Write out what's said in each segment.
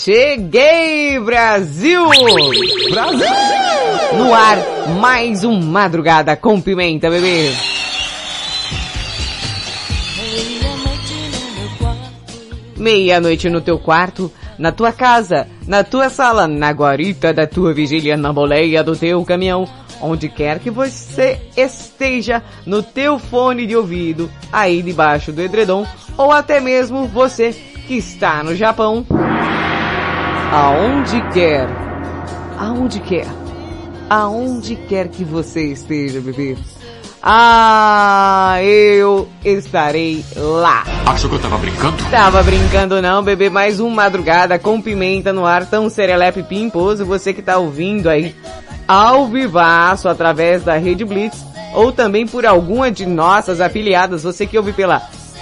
cheguei, Brasil! Brasil! No ar, mais um Madrugada com Pimenta, bebê. Meia-noite no teu quarto, na tua casa, na tua sala, na guarita da tua vigília, na boleia do teu caminhão, onde quer que você esteja, no teu fone de ouvido, aí debaixo do edredom, ou até mesmo você que está no Japão. Aonde quer, aonde quer, aonde quer que você esteja, bebê. Ah, eu estarei lá. Achou que eu tava brincando? Tava brincando não, bebê, mais um madrugada com pimenta no ar, tão serelepe pimposo, você que tá ouvindo aí ao vivaço através da Rede Blitz ou também por alguma de nossas afiliadas, você que ouve pela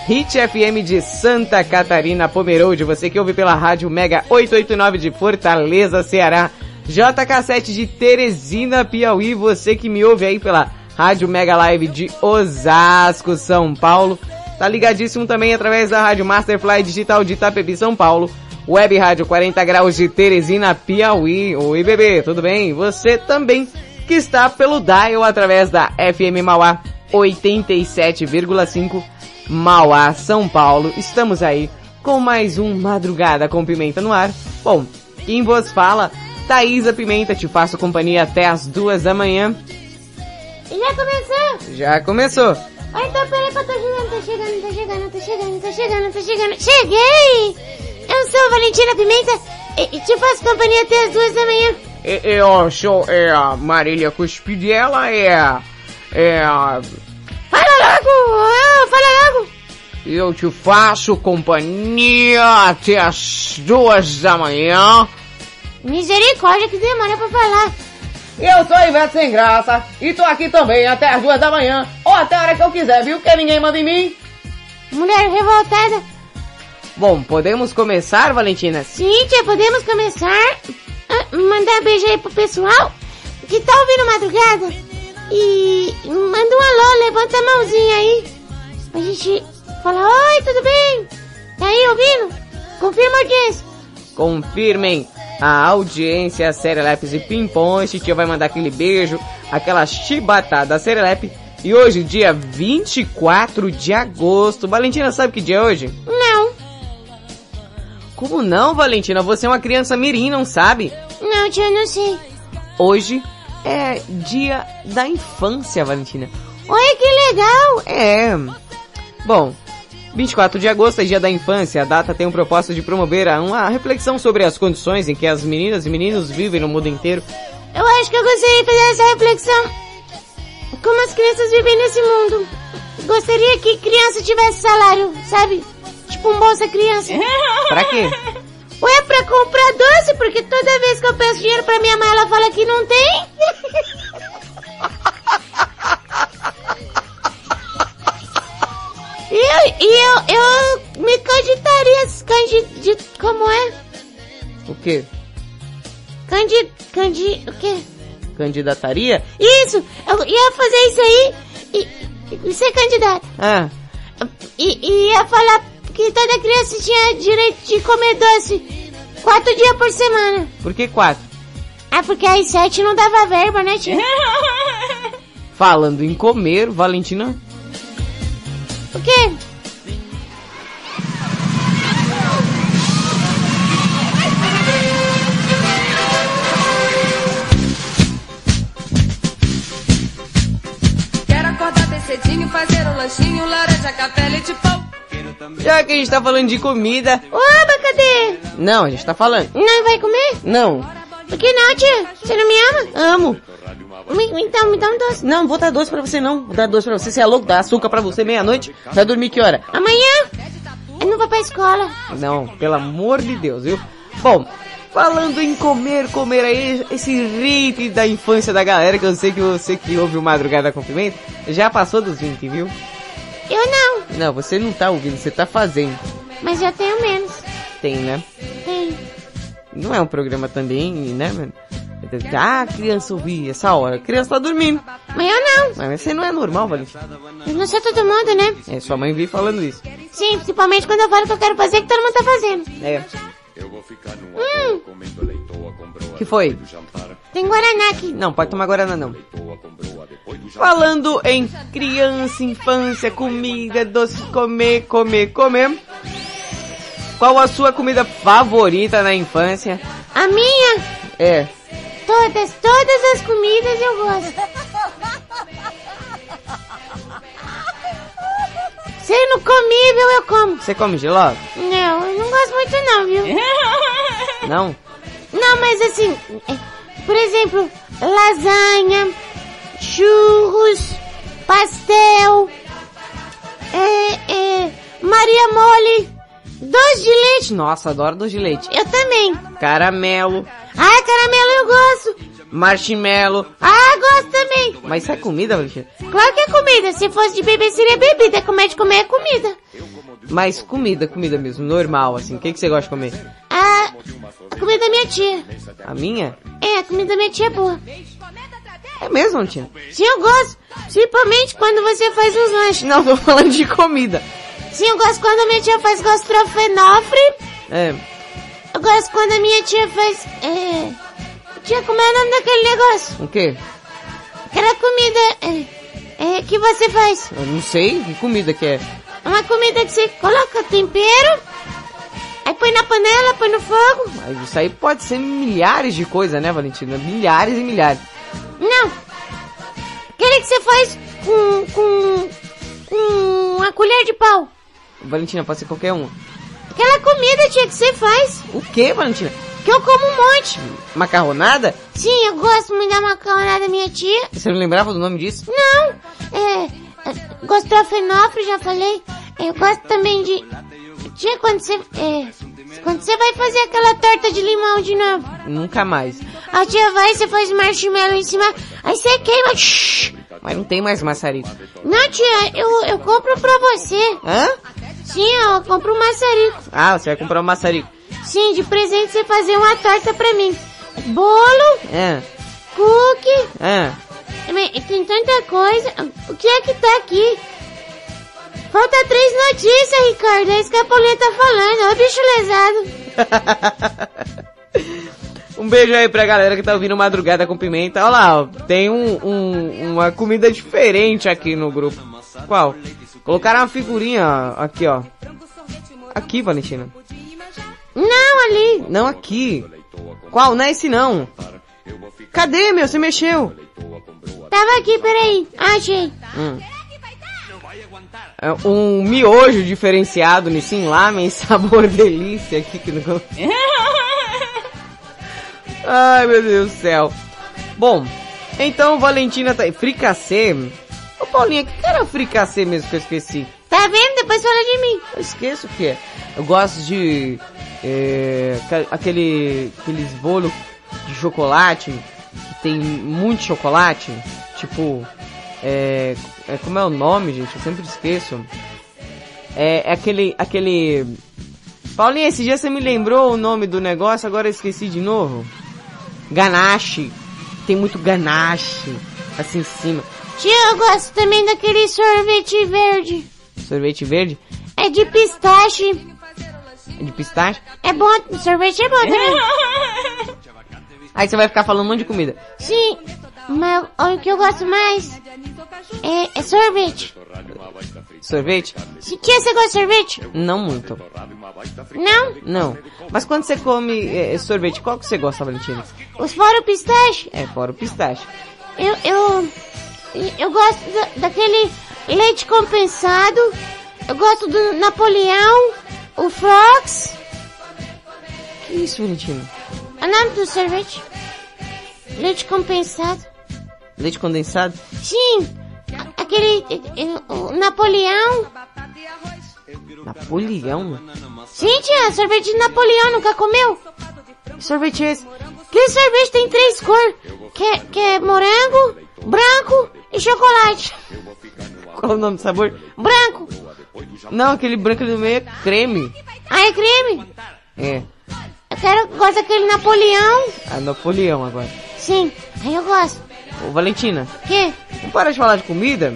Hit FM de Santa Catarina, Pomerode, você que ouve pela Rádio Mega 889 de Fortaleza, Ceará, JK7 de Teresina, Piauí, você que me ouve aí pela Rádio Mega Live de Osasco, São Paulo, tá ligadíssimo também através da Rádio Masterfly Digital de Itapebi, São Paulo, Web Rádio 40 Graus de Teresina, Piauí. Oi, bebê, tudo bem? Você também que está pelo dial através da FM Mauá 87,5 Mauá, São Paulo. Estamos aí com mais um Madrugada com Pimenta no ar. Bom, quem vos fala, Thaisa Pimenta, te faço companhia até as duas da manhã. Já começou? Já começou. Ah, então peraí que eu tô chegando, tô chegando, tô chegando, tô chegando, tô chegando, tô chegando. Cheguei! Eu sou Valentina Pimenta e, e te faço companhia até as duas da manhã. Eu sou é, a Marília Cuspidela, é, é. Fala logo! Ah, fala logo! Eu te faço companhia até as duas da manhã. Misericórdia, que demora pra falar. Eu sou Ivete Sem Graça e tô aqui também até as duas da manhã, ou até a hora que eu quiser, viu? Que ninguém manda em mim. Mulher revoltada. Bom, podemos começar, Valentina? Sim, tia, podemos começar? Ah, mandar beijo aí pro pessoal que tá ouvindo madrugada. E manda um alô, levanta a mãozinha aí. Pra gente falar, oi, tudo bem? Tá aí ouvindo? Confirma a audiência. Confirmem a audiência Serelepes e Pimpões. Titia vai mandar aquele beijo, aquela chibatada Serelepe. E hoje, dia 24 de agosto. Valentina, sabe que dia é hoje? Não, Como não, Valentina? Você é uma criança mirim, não sabe? não, tia, eu não sei. Hoje é dia da infância, Valentina. Olha que legal. É. Bom, 24 de agosto é dia da infância. A data tem o propósito de promover uma reflexão sobre as condições em que as meninas e meninos vivem no mundo inteiro. Eu acho que eu gostaria de fazer essa reflexão. Como as crianças vivem nesse mundo. Gostaria que criança tivesse salário, sabe? Tipo um Bolsa Criança. Pra quê? Ou é pra comprar doce, porque toda vez que eu peço dinheiro pra minha mãe, ela fala que não tem. E eu, e eu, eu me candidataria, candid, como é? O quê? Candid, candi, o quê? Candidataria? Isso, eu ia fazer isso aí e, e ser candidato. Ah, E, e ia falar que toda criança tinha direito de comer doce quatro dias por semana. Por que quatro? Ah, porque aí sete não dava verba, né, tia? Falando em comer, Valentina. O quê? Quero acordar bem cedinho, fazer um lanchinho, laranja, café, leite, pão. Já que a gente tá falando de comida... Oba, cadê? Não, a gente tá falando. Não vai comer? Não. Por que não, tia? Você não me ama? Amo. Me- Então, me dá um doce. Não, vou dar doce pra você não. Vou dar doce pra você. Você é louco? Dar açúcar pra você meia-noite? Vai dormir que hora? Amanhã? Eu não vou pra escola. Não, pelo amor de Deus, viu? Bom, falando em comer, comer aí, esse hit da infância da galera, que eu sei que você que ouve o Madrugada com Pimenta, já passou dos 20, viu? Eu não, Não, você não tá ouvindo, você tá fazendo. mas eu tenho menos. Tem, né? Tenho. Não é um programa também, né, mano? Ah, criança ouvir essa hora. A criança tá dormindo. Mas eu não. Mas você não é normal, Valentina. Eu não sou todo mundo, né? É, sua mãe veio falando isso. Sim, principalmente quando eu falo que eu quero fazer, que todo mundo tá fazendo. É. Hum, que foi? tem Guaraná aqui. Não, pode tomar Guaraná não. Falando em criança, infância, comida, doce, comer, comer, comer. Qual a sua comida favorita na infância? A minha, É. todas, todas as comidas eu gosto. Sendo comível, eu como. Você come giló? Não, eu não gosto muito não, viu? Não? Não, mas assim, é, por exemplo, lasanha, churros, pastel, é, é, Maria Mole, doce de leite. Nossa, adoro doce de leite. Eu também. Caramelo, Ah, caramelo eu gosto. Marshmallow. Ah, gosto também. Mas isso é comida, Valentina? Claro que é comida. Se fosse de beber, seria bebida. Como é de comer, é comida. Mas comida, comida mesmo, normal, assim. O que, que você gosta de comer? Ah, a comida da minha tia. A minha? É, a comida da minha tia é boa. É mesmo, Valentina? Sim, eu gosto. Principalmente quando você faz os lanches. Não, tô falando de comida. Sim, eu gosto quando a minha tia faz gostrofenofre. É. Eu gosto quando a minha tia faz... É... Tia, como é o nome daquele negócio? O quê? Aquela comida... É, é, que você faz. Eu não sei que comida que é. Uma comida que você coloca tempero, aí põe na panela, põe no fogo. Mas isso aí pode ser milhares de coisas, né, Valentina? Milhares e milhares. Não. Aquele que você faz com... com... com uma colher de pau. Valentina, pode ser qualquer um. Aquela comida, tia, que você faz, O quê, Valentina? Que eu como um monte. Macarronada? Sim, eu gosto muito da macarronada da minha tia. Você não lembrava do nome disso? Não, é, gostrofenofre, já falei. Eu gosto também de... Tia, quando você, é, quando você vai fazer aquela torta de limão de novo, Nunca mais. a tia vai, você faz marshmallow em cima, aí você queima, shhh. Mas não tem mais maçarico. Não, tia, eu, eu compro pra você. Hã? Sim, eu compro um maçarico. Ah, você vai comprar um maçarico. Sim, de presente você fazer uma torta pra mim. Bolo, É. cookie, É. Mas Tem tanta coisa. O que é que tá aqui? Falta três notícias, Ricardo. É isso que a Paulinha tá falando. Ô bicho lesado. Um beijo aí pra galera que tá ouvindo Madrugada com Pimenta. Olha lá, ó, tem um, um- uma comida diferente aqui no grupo. Qual? Colocaram uma figurinha ó, aqui, ó. Aqui, Valentina. Não, ali. Não aqui. Qual? Não é esse não. Cadê, meu? Você mexeu. Tava aqui, peraí. Achei. Hum. É um miojo diferenciado, Nissin Lamen, sabor delícia aqui que não... Ai, meu Deus do céu. Bom, então Valentina tá aí. Fricassê. Ô Paulinha, o que era fricassê mesmo que eu esqueci? Tá vendo? Depois fala de mim. Eu esqueço o que é. Eu gosto de... É, aquele... Aqueles bolos de chocolate que tem muito chocolate. Tipo... É, é, como é o nome, gente? Eu sempre esqueço. É, é aquele... Aquele... Paulinha, esse dia você me lembrou o nome do negócio, agora eu esqueci de novo. Ganache. Tem muito ganache. Assim em cima. Tia, eu gosto também daquele sorvete verde. Sorvete verde. É de pistache. De pistache. É bom, sorvete é bom também. Aí você vai ficar falando um monte de comida. Sim, mas o que eu gosto mais é, é sorvete. Sorvete? Se tia, você gosta de sorvete? Não muito. Não? Não. Mas quando você come é, sorvete, qual que você gosta, Valentina? Os fora o pistache? É, fora o pistache. Eu, eu, eu gosto da- daquele leite compensado. Eu gosto do Napoleão, o Fox. Que isso, Valentina? O nome do sorvete? Leite compensado. Leite condensado? Sim, aquele eh, eh, o Napoleão. Napoleão? Sim, tia, sorvete de Napoleão, nunca comeu? Que sorvete é esse? Aquele sorvete tem três cores, que é, que é morango, branco e chocolate. Qual o nome do sabor? Branco. Não, aquele branco do meio é creme. Ah, é creme? É, Eu quero, gosto daquele Napoleão. a Napoleão agora. Sim, aí eu gosto. Ô, Valentina, Que? vamos parar de falar de comida?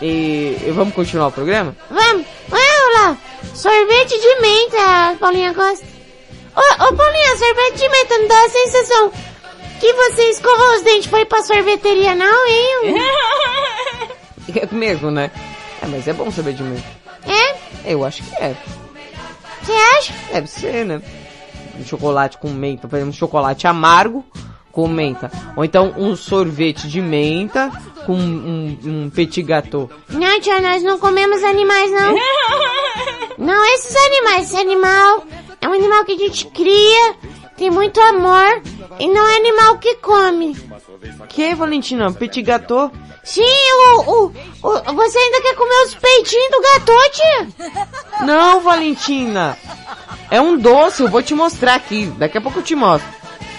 E, e vamos continuar o programa? Vamos, vamos lá. Sorvete de menta, Paulinha gosta. Ô, ô Paulinha, sorvete de menta não dá a sensação que você escovou os dentes foi pra sorveteria não, hein? É mesmo, né? É, mas é bom saber de mim. É? Eu acho que é. Você acha? Deve ser, né? Um chocolate com menta, por exemplo, um chocolate amargo com menta. Ou então um sorvete de menta com um, um petit gâteau. Não, tia, nós não comemos animais, não. Não, esses animais. Esse animal é um animal que a gente cria, tem muito amor, e não é animal que come. Que, Valentina? Petit gâteau? Sim, o, o, o- você ainda quer comer os peitinhos do gato, tia? Não, Valentina! É um doce, eu vou te mostrar aqui. Daqui a pouco eu te mostro.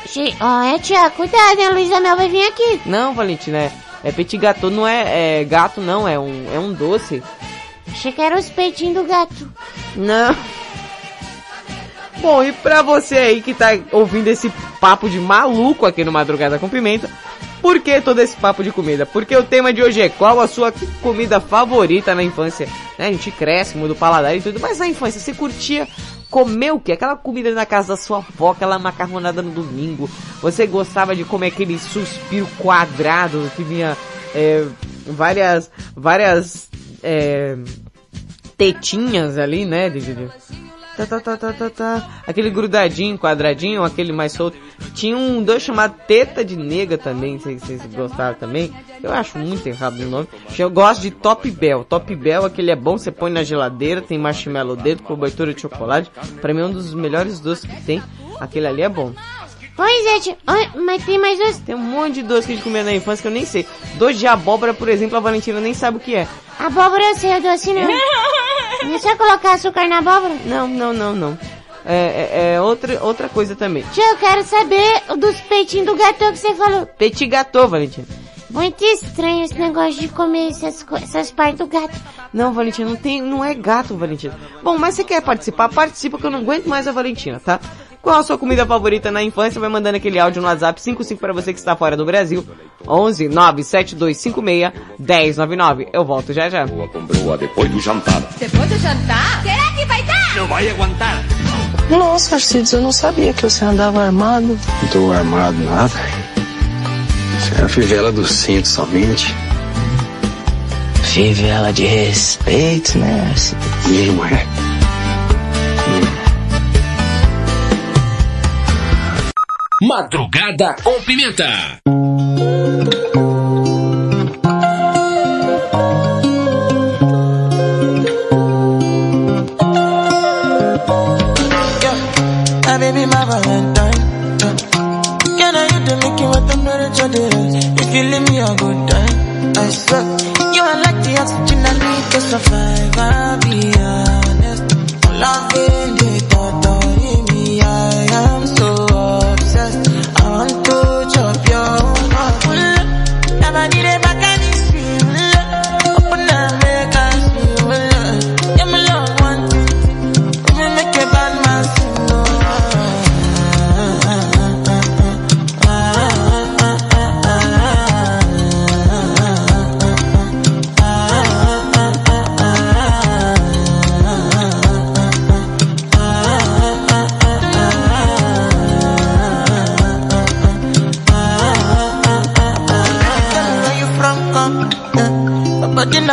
Sim, ó, é, tia, cuidado, a Luísa Mel vai vir aqui. Não, Valentina, é, é petit gâteau, não é, é gato, não, é um, é um doce. Achei que era os peitinhos do gato. Não. Bom, e pra você aí que tá ouvindo esse papo de maluco aqui no Madrugada com Pimenta, por que todo esse papo de comida? Porque o tema de hoje é qual a sua comida favorita na infância? Né, A gente cresce, muda o paladar e tudo, mas na infância você curtia comer o quê? Aquela comida na casa da sua avó, aquela macarronada no domingo. Você gostava de comer aquele suspiro quadrado que vinha é, várias, várias é, tetinhas ali, né, tá, tá, tá, tá, tá, tá. Aquele grudadinho, quadradinho, aquele mais solto. Tinha um doce chamado Teta de Nega também, se vocês gostaram também. Eu acho muito errado o nome. Eu gosto de Top Bell. Top Bell, aquele é bom, você põe na geladeira, tem marshmallow dentro, cobertura de chocolate. Pra mim é um dos melhores doces que tem. Aquele ali é bom. Pois é, tia. Oi, mas tem mais dois. Tem um monte de doce que a gente comia na infância que eu nem sei. Doce de abóbora, por exemplo, a Valentina nem sabe o que é. Abóbora eu sei, eu doce não. Não é só colocar açúcar na abóbora? Não, não, não, não. É, é, é outra, outra coisa também. Tia, eu quero saber dos peitinhos do gato que você falou. Petit gâteau, Valentina. Muito estranho esse negócio de comer essas, essas partes do gato. Não, Valentina, não tem, não é gato, Valentina. Bom, mas você quer participar? Participa que eu não aguento mais a Valentina, tá? Qual a sua comida favorita na infância? Vai mandando aquele áudio no WhatsApp 55 para você que está fora do Brasil. 11 97256 1099. Eu volto já já. Depois do jantar. Depois do jantar? Será que vai dar? Não vai aguentar. Nossa, Arcides, eu não sabia que você andava armado. Não tô armado nada. Isso é a fivela do cinto somente. Fivela de respeito, né, Arcides? Não é. Madrugada com Pimenta. My. Can I what you me good I swear. You are like the oxygen I survive. I'll be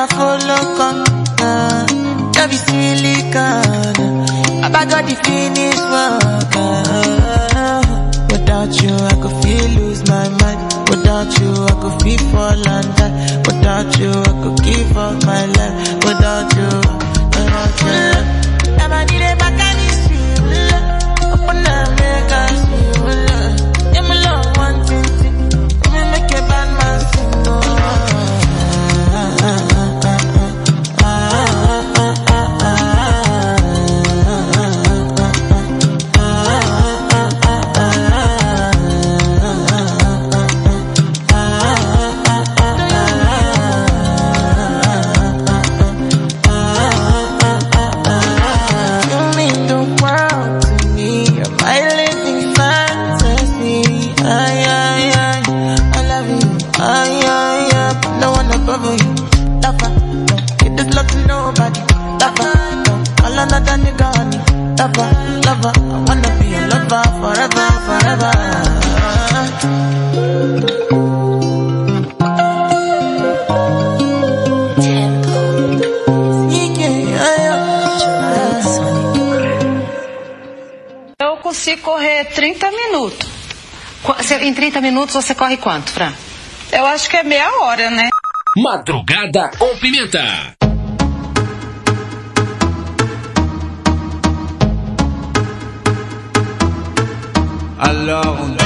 follow, come. Be silicon. I got the finish work. Uh, without you, I could feel lose my mind. Without you, I could feel fall die. Without you, I could give up my life. Without você- Em 30 minutos você corre quanto, Fran? Eu acho que é meia hora, né? Madrugada com Pimenta. Alors on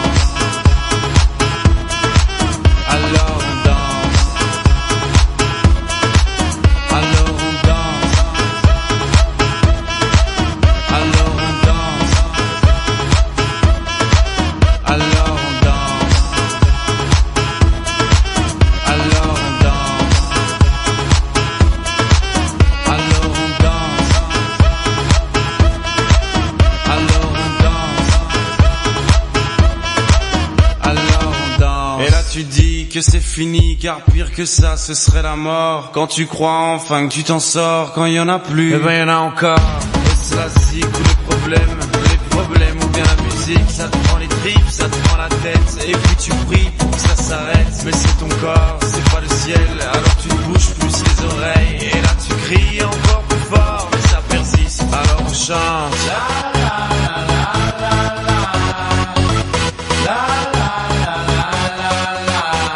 car pire que ça, ce serait la mort. Quand tu crois enfin que tu t'en sors, quand il y en a plus, eh ben y en a encore. Et cela zik ou les problèmes, les problèmes ou bien la musique, ça te prend les tripes, ça te prend la tête. Et puis tu pries pour que ça s'arrête, mais c'est ton corps, c'est pas le ciel. Alors tu te bouges plus les oreilles, et là tu cries encore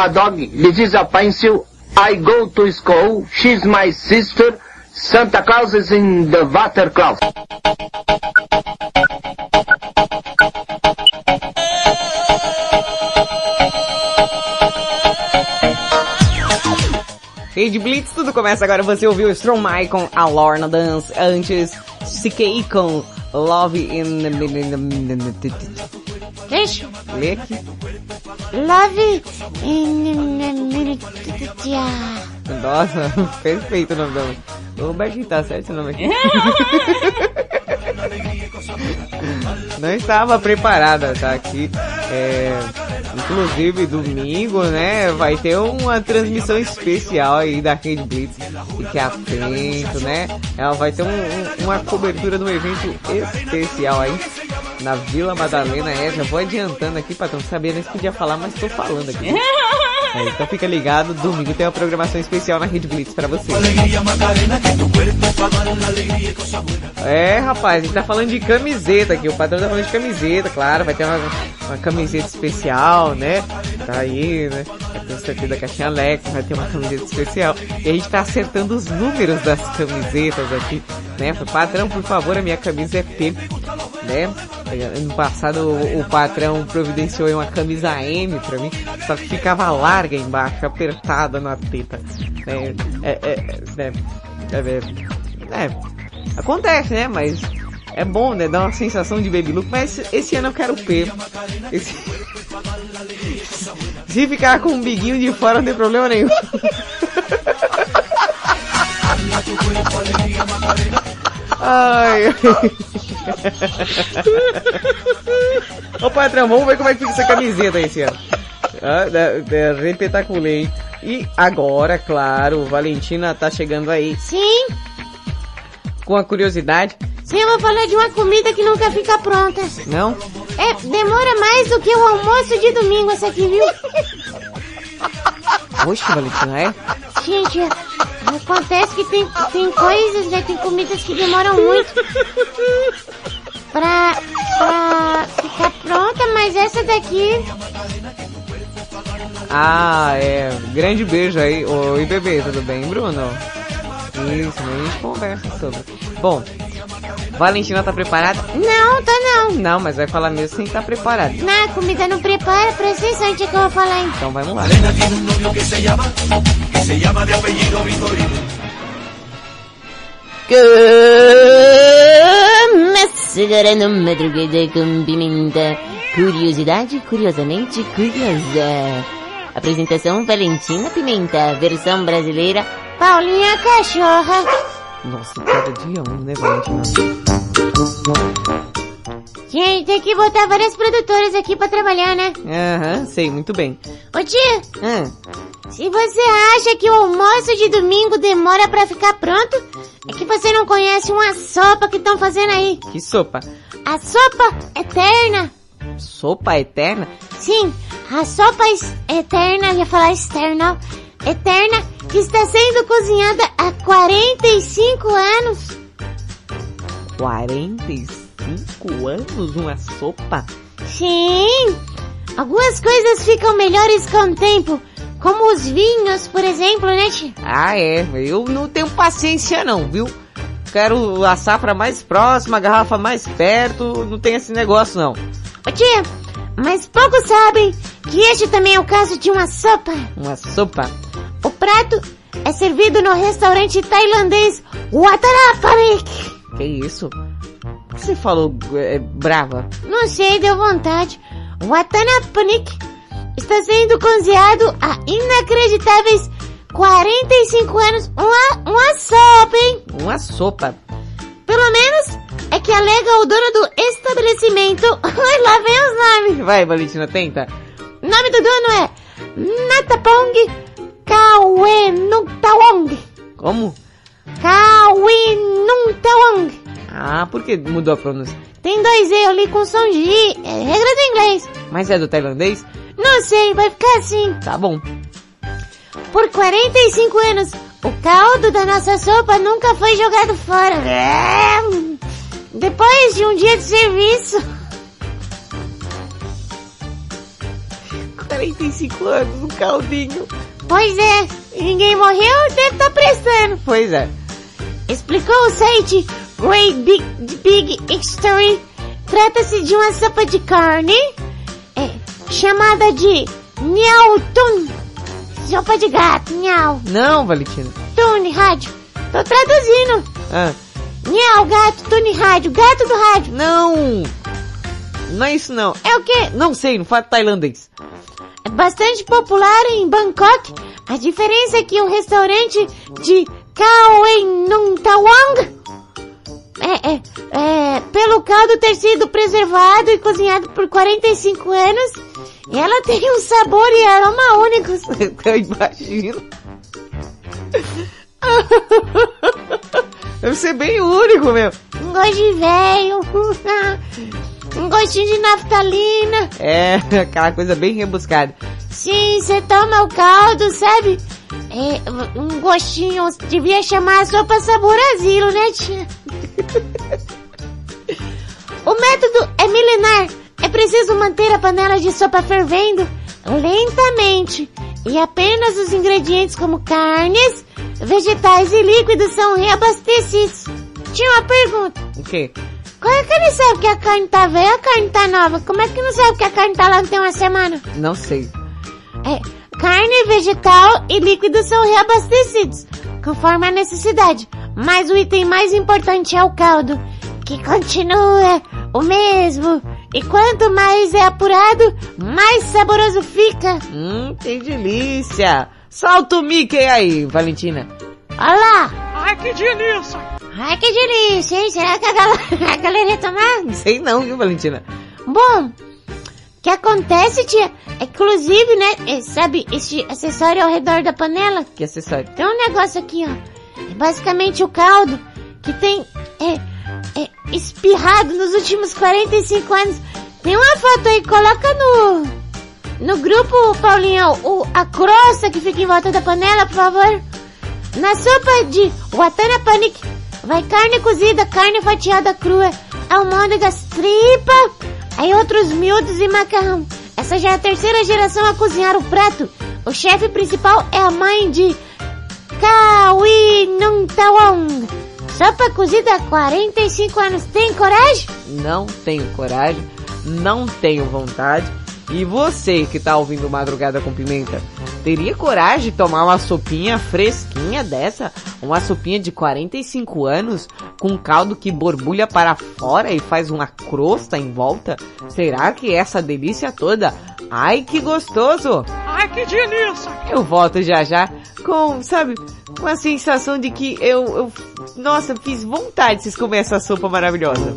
A dog. This is a pencil. I go to school. She's my sister. Santa Claus is in the water closet. Rede Blitz, tudo começa agora. Você ouviu Stromae com a Lorna Dance. Antes, CKI com Love in the... Deixa. Lê aqui. Love Nossa, perfeito o nome da música. Bertinho tá certo o nome aqui. Não estava preparada, tá aqui. É, inclusive domingo, né? Vai ter uma transmissão especial aí da Rede Blitz. Fique atento, né? Ela vai ter um, um, uma cobertura de um evento especial aí na Vila Madalena. É, já vou adiantando aqui, patrão. Sabia nem se podia falar, mas tô falando aqui. É, então fica ligado, domingo tem uma programação especial na Rede Blitz pra você. É, rapaz, a gente tá falando de camiseta aqui, o patrão tá falando de camiseta, claro, vai ter uma, uma camiseta especial, né? Tá aí, né? Vai ter o sorteio da caixinha Alex, vai ter uma camiseta especial. E a gente tá acertando os números das camisetas aqui, né? Patrão, por favor, a minha camisa é P, né? Ano passado o, o patrão providenciou uma camisa M pra mim, só que ficava larga embaixo, apertada na teta. É, é, é, é, é, é, acontece, né? Mas é bom, né? Dá uma sensação de baby look, mas esse ano eu quero P. Esse... Se ficar com um biguinho de fora não tem problema nenhum. Ai. Ô patrão, vamos ver como é que fica essa camiseta aí esse ano. Ah, repetaculei. E agora, claro, Valentina tá chegando aí. Sim. Com a curiosidade. Sim, eu vou falar de uma comida que nunca fica pronta. Não? É, demora mais do que o almoço de domingo essa aqui, viu? Oxe, Valentina, é? Gente, acontece que tem, tem coisas, né? Tem comidas que demoram muito pra, pra ficar pronta, mas essa daqui... Ah, é. Grande beijo aí. Oi, bebê, tudo bem, Bruno? Isso, a gente conversa sobre. Bom, Valentina tá preparada? Não, tá não. Não, mas vai falar mesmo sem estar tá preparada. Não, a comida não prepara, presta atenção que eu vou falar então. Então vamos lá. No Madrugada com Pimenta. Curiosidade curiosamente curiosa. Apresentação Valentina Pimenta, versão brasileira Paulinha Cachorra. Nossa, cada dia um, né, Valentina? Gente, tem que botar várias produtoras aqui pra trabalhar, né? Aham, sei, muito bem. Ô tia, Hum, se você acha que o almoço de domingo demora pra ficar pronto, é que você não conhece uma sopa que estão fazendo aí. que sopa? A sopa eterna. Sopa eterna? Sim, a sopa es- eterna, ia falar externa, eterna, que está sendo cozinhada há 45 anos. 45 anos uma sopa? Sim, algumas coisas ficam melhores com o tempo, como os vinhos, por exemplo, né, tia? Ah, é. Eu não tenho paciência não, viu? Quero a safra mais próxima, a garrafa mais perto, não tem esse negócio não. Ô tia, mas poucos sabem que este também é o caso de uma sopa. Uma sopa? Prato é servido no restaurante tailandês Watarapanik. Que isso? Por que você falou é, brava? Não sei, deu vontade. Watanapanik está sendo cozinhado há inacreditáveis 45 anos. Uma, uma sopa, hein? Uma sopa. Pelo menos é que alega o dono do estabelecimento. Lá vem os nomes. Vai, Valentina, tenta. O nome do dono é Natapong Kawenutawong. Como? Kawinutawong. Ah, por que mudou a pronúncia? Tem dois E, eu li com som de. É regra do inglês. Mas é do tailandês? Não sei, vai ficar assim. Tá bom. Por 45 anos, o caldo da nossa sopa nunca foi jogado fora. Depois de um dia de serviço. 45 anos, um caldinho. Pois é, ninguém morreu, deve estar prestando. Pois é. Explicou o site Great Big, Big History. Trata-se de uma sopa de carne é, chamada de Niautun. Sopa sopa de gato, nhau. Não, Valentina. Tune rádio. Tô traduzindo. Ah, Nhau, gato, tune rádio, gato do rádio. não! Não é isso não. É o quê? Não sei, não fala tailandês. É bastante popular em Bangkok. A diferença é que o restaurante de Khao En Nung Tawang é, é, é, pelo caldo ter sido preservado e cozinhado por 45 anos, ela tem um sabor e aroma únicos. Eu imagino. Deve ser bem único, meu. Gosto de velho, um gostinho de naftalina. É, aquela coisa bem rebuscada. Sim, você toma o caldo, sabe? É, um gostinho, devia chamar a sopa sabor asilo, né, tia? o método é milenar. É preciso manter a panela de sopa fervendo lentamente. E apenas os ingredientes como carnes, vegetais e líquidos são reabastecidos. Tinha uma pergunta. O quê? Como é que ele sabe que a carne tá velha e a carne tá nova? Como é que não sabe que a carne tá lá não tem uma semana? Não sei. É, carne, vegetal e líquidos são reabastecidos, conforme a necessidade. Mas o item mais importante é o caldo, que continua o mesmo. E quanto mais é apurado, mais saboroso fica. Hum, que delícia. Solta o Mickey aí, Valentina. Olha lá. Ai, que delícia. Ai, que delícia, hein? Será que a galera, ia tomar? Não sei não, viu, Valentina? Bom, o que acontece, tia? Inclusive, né? é, Sabe esse acessório ao redor da panela? Que acessório? Tem um negócio aqui, ó. É basicamente o caldo que tem é, é, espirrado nos últimos 45 anos. Tem uma foto aí, coloca no no grupo, Paulinho, o, a crosta que fica em volta da panela, por favor. Na sopa de Watana Panic vai carne cozida, carne fatiada crua, almôndegas, tripa, aí outros miúdos e macarrão. Essa já é a terceira geração a cozinhar o prato. O chefe principal é a mãe de Kawi Nung Tawong. Sopa cozida há 45 anos. Tem coragem? Não tenho coragem, não tenho vontade. E você que tá ouvindo Madrugada com Pimenta, teria coragem de tomar uma sopinha fresquinha dessa? Uma sopinha de 45 anos, com caldo que borbulha para fora e faz uma crosta em volta? Será que essa delícia toda? Ai, que gostoso! Ai, que delícia. Eu volto já já com, sabe, com a sensação de que eu, eu nossa, fiz vontade de vocês comerem essa sopa maravilhosa.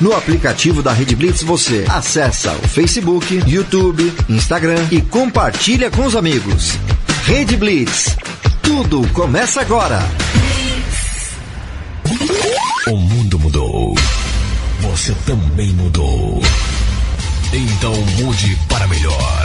No aplicativo da Rede Blitz você acessa o Facebook, YouTube, Instagram e compartilha com os amigos. Rede Blitz. Tudo começa agora. O mundo mudou. Você também mudou. Então mude para melhor.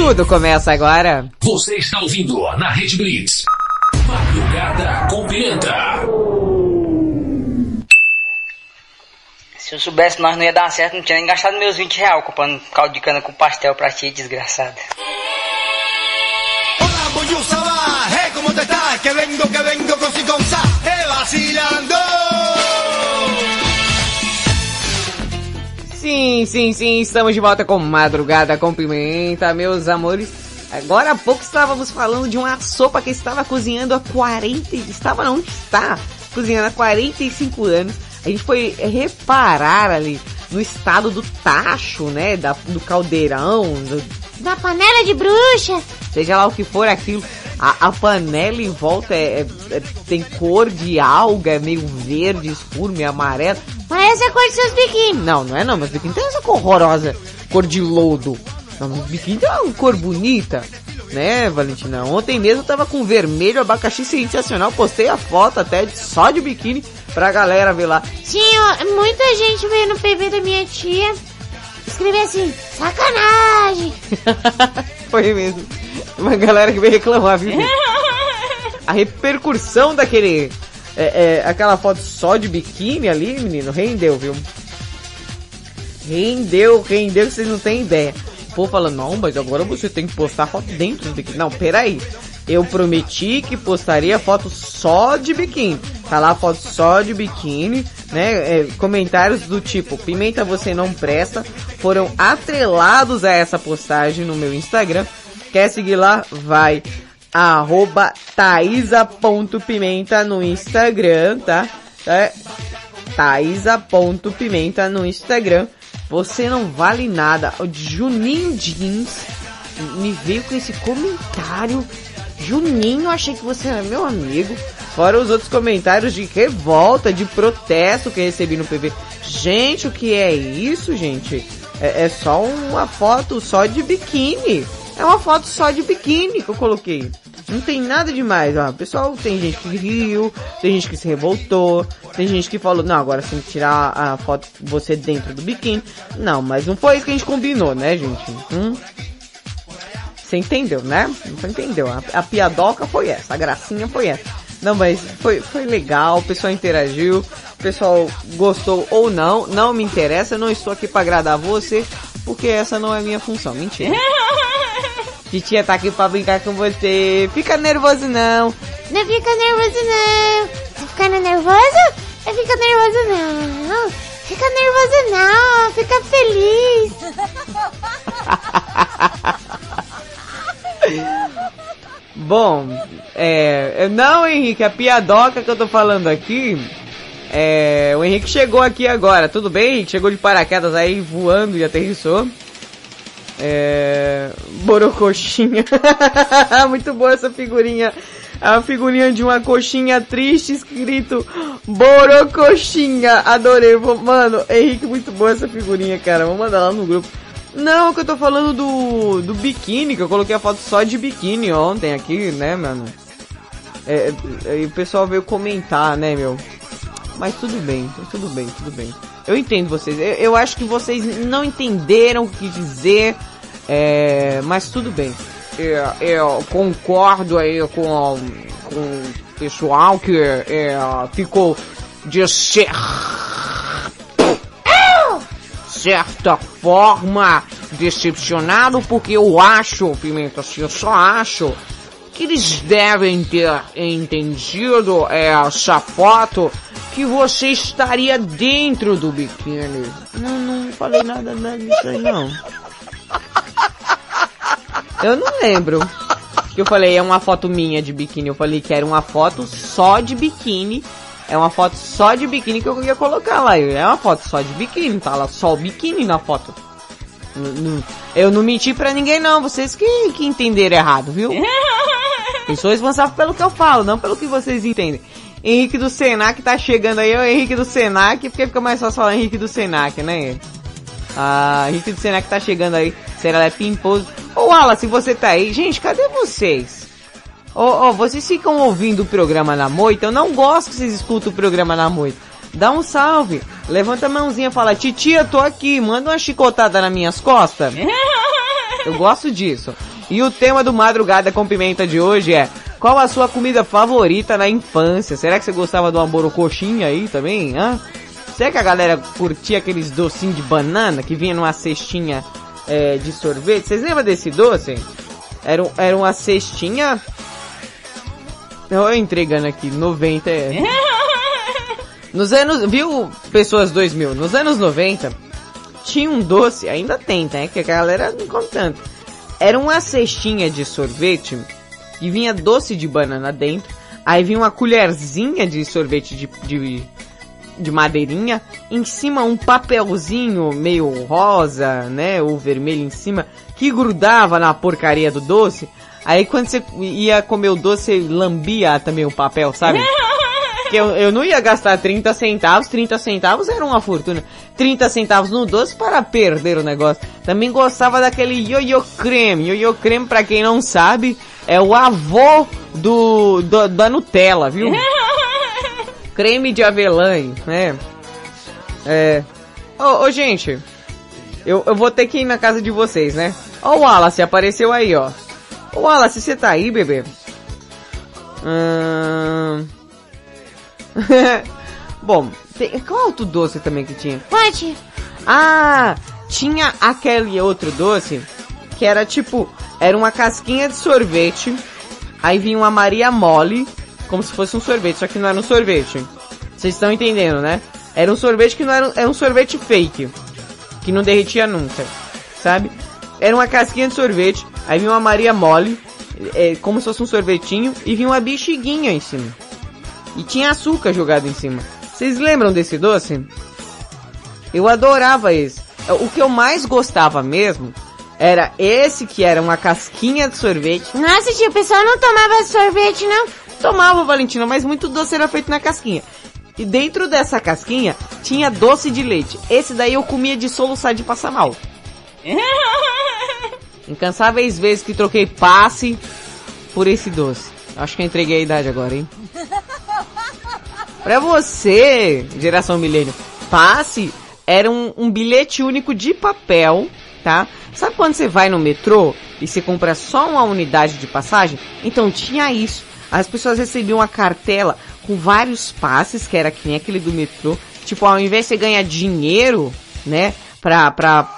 Tudo começa agora. Você está ouvindo na Rede Blitz. Madrugada com Pimenta. Se eu soubesse nós não ia dar certo, não tinha nem gastado meus 20 reais comprando caldo de cana com pastel pra ti, desgraçada. Hola, Boyusa va, hey, ¿cómo te estás? Que vengo, que vengo con si con sa, eh, vacilando. Sim, sim, sim, estamos de volta com Madrugada com Pimenta, meus amores. Agora há pouco estávamos falando de uma sopa que estava cozinhando há 40, estava não, está cozinhando há 45 anos. A gente foi reparar ali no estado do tacho, né, da, do caldeirão, do, Da panela de bruxa. seja lá o que for aquilo. A, a panela em volta é, é- é- tem cor de alga, é meio verde, escuro, meio amarelo. Parece a cor dos seus biquíni. Não, não é não, mas biquíni tem essa cor horrorosa, cor de lodo. Não, mas biquíni tem uma cor bonita, né, Valentina? Ontem mesmo eu tava com vermelho, abacaxi sensacional, postei a foto até de- só de biquíni pra galera ver lá. Sim, muita gente veio no PV da minha tia escrever assim, sacanagem. Foi mesmo. Uma galera que veio reclamar, viu? A repercussão daquele. É, é, aquela foto só de biquíni ali, menino, rendeu, viu? Rendeu, rendeu que vocês não têm ideia. O povo falando, não, mas agora você tem que postar foto dentro do biquíni. Não, peraí. Eu prometi que postaria foto só de biquíni. Tá lá foto só de biquíni, né? É, comentários do tipo, Pimenta você não presta, foram atrelados a essa postagem no meu Instagram. Quer seguir lá? Vai. Arroba taisa.pimenta no Instagram, tá? É, taisa.pimenta no Instagram. Você não vale nada. O Juninho Jeans me veio com esse comentário. Juninho, achei que você era meu amigo. Fora os outros comentários de revolta, de protesto que recebi no PV. Gente, o que é isso, gente? É, é só uma foto só de biquíni. É uma foto só de biquíni que eu coloquei. Não tem nada demais, ó. Pessoal, tem gente que riu, tem gente que se revoltou, tem gente que falou, não, agora tem que tirar a foto você dentro do biquíni. Não, mas não foi isso que a gente combinou, né, gente? Hum? Você entendeu, né? Você entendeu? A, a piadoca foi essa, a gracinha foi essa. Não, mas foi, foi legal, o pessoal interagiu, o pessoal gostou ou não, não me interessa, eu não estou aqui para agradar você, porque essa não é minha função. Mentira. Titia tá aqui pra brincar com você. Fica nervoso não. Não fica nervoso não. Tá ficando nervoso? Não fica nervoso não. Fica nervoso não. Fica feliz. Bom, é. Não, Henrique, a piadoca que eu tô falando aqui. É. O Henrique chegou aqui agora, tudo bem, Henrique? Chegou de paraquedas aí voando e aterrissou. É. Borocoxinha. Muito boa essa figurinha. A figurinha de uma coxinha triste escrito Borocoxinha. Adorei. Mano, Henrique, muito boa essa figurinha, cara. Vou mandar lá no grupo. Não, que eu tô falando do, do biquíni, que eu coloquei a foto só de biquíni ontem aqui, né, mano? É, é, o pessoal veio comentar, né, meu? Mas tudo bem, tudo bem, tudo bem. Eu entendo vocês. Eu, eu acho que vocês não entenderam o que dizer, é, mas tudo bem. É, eu concordo aí com, com o pessoal que é, ficou de ser certa forma decepcionado porque eu acho, Pimenta, assim, eu só acho que eles devem ter entendido é, essa foto que você estaria dentro do biquíni. Não, não falei nada, disso aí não. Eu não lembro que eu falei é uma foto minha de biquíni. Eu falei que era uma foto só de biquíni. É uma foto só de biquíni que eu ia colocar lá. É uma foto só de biquíni, tá lá só o biquíni na foto. Eu não menti pra ninguém não, vocês que, que entenderam errado, viu? Eu sou responsável pelo que eu falo, não pelo que vocês entendem. Henrique do Senac tá chegando aí, o Henrique do Senac, porque fica mais fácil falar Henrique do Senac, né? Ah, Henrique do Senac tá chegando aí, Serelepe Pimposo. Ô Wallace, você tá aí? Gente, cadê vocês? Ô, oh, oh, vocês ficam ouvindo o programa na moita? Eu não gosto que vocês escutem o programa na moita. Dá um salve, levanta a mãozinha e fala, titia, tô aqui, manda uma chicotada nas minhas costas. Eu gosto disso. E o tema do Madrugada com Pimenta de hoje é qual a sua comida favorita na infância? Será que você gostava do hambúrguer coxinha aí também? Hã? Será que a galera curtia aqueles docinhos de banana que vinha numa cestinha é, de sorvete? Vocês lembram desse doce? Era, era uma cestinha... Eu entregando aqui, 90 é... Nos anos... Viu, pessoas 2000? Nos anos 90, tinha um doce, ainda tem, né? Que a galera não come tanto. Era uma cestinha de sorvete e vinha doce de banana dentro. Aí vinha uma colherzinha de sorvete de, de, de madeirinha. Em cima um papelzinho meio rosa, né? Ou vermelho em cima. Que grudava na porcaria do doce. Aí quando você ia comer o doce, você lambia também o papel, sabe? que eu, eu não ia gastar 30 centavos, 30 centavos era uma fortuna. 30 centavos no doce para perder o negócio. Também gostava daquele yo-yo creme. Yo-yo creme, pra quem não sabe, é o avô do, do da Nutella, viu? creme de avelã, né? É. Ô, ô, gente, eu, eu vou ter que ir na casa de vocês, né? Ó o Wallace, apareceu aí, ó. Ô Wallace, você tá aí, bebê? Hum... Bom, tem, qual outro doce também que tinha? Pode. Ah, tinha aquele outro doce que era tipo, era uma casquinha de sorvete, aí vinha uma Maria mole, como se fosse um sorvete, só que não era um sorvete. Vocês estão entendendo, né? Era um sorvete que não era, era um sorvete fake, que não derretia nunca, sabe? Era uma casquinha de sorvete, aí vinha uma Maria mole, é, como se fosse um sorvetinho, e vinha uma bexiguinha em cima. E tinha açúcar jogado em cima. Vocês lembram desse doce? Eu adorava esse. O que eu mais gostava mesmo era esse que era uma casquinha de sorvete. Nossa, tio, o pessoal não tomava sorvete, não? Tomava, Valentina, mas muito doce era feito na casquinha. E dentro dessa casquinha tinha doce de leite. Esse daí eu comia de soluçar de passar mal. Incansáveis vezes que troquei passe por esse doce. Acho que eu entreguei a idade agora, hein? Pra você, geração milênio, passe era um, um bilhete único de papel, tá? Sabe quando você vai no metrô e você compra só uma unidade de passagem? Então tinha isso. As pessoas recebiam uma cartela com vários passes, que era que nem aquele do metrô. Tipo, ao invés de você ganhar dinheiro, né, pra, pra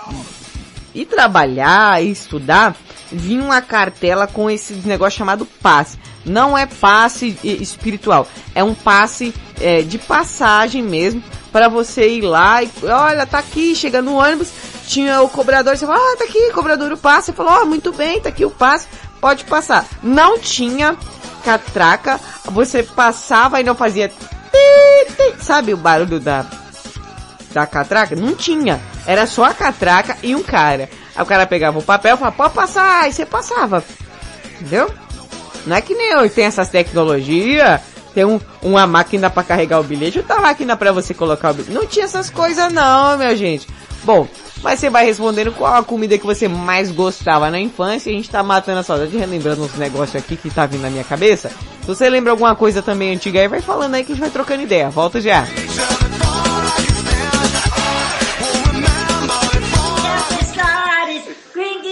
ir trabalhar e estudar, vinha uma cartela com esse negócio chamado passe. Não é passe espiritual, é um passe é, de passagem mesmo para você ir lá e olha, tá aqui, chega no ônibus, tinha o cobrador, você fala, ah, tá aqui, cobrador o passe, você falou, oh, muito bem, tá aqui o passe, pode passar. Não tinha catraca, você passava e não fazia sabe o barulho da da catraca? Não tinha. Era só a catraca e um cara. Aí o cara pegava o papel e falava, pode passar, e você passava. Entendeu? Não é que nem hoje tem essas tecnologias, tem um, uma máquina para carregar o bilhete, outra máquina para você colocar o bilhete. Não tinha essas coisas não, minha gente. Bom, mas você vai respondendo qual a comida que você mais gostava na infância. A gente tá matando a saudade, relembrando uns negócios aqui que tá vindo na minha cabeça. Se você lembra alguma coisa também antiga aí, vai falando aí que a gente vai trocando ideia. Volta já.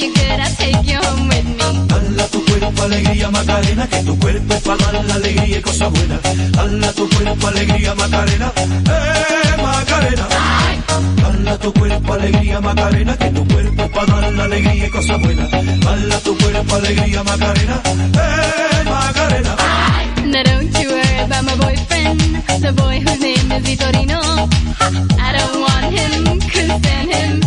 you tu cuerpo alegría Macarena, que tu cuerpo es para dar la alegría y cosas buenas. Dala tu cuerpo alegría Macarena, eh Macarena. Dala tu cuerpo alegría Macarena, que tu cuerpo es para dar la alegría y cosas buenas. Dala tu cuerpo alegría Macarena, eh Macarena. Now don't you worry about my boyfriend, the boy whose name is Vitorino. I don't want him, could stand him.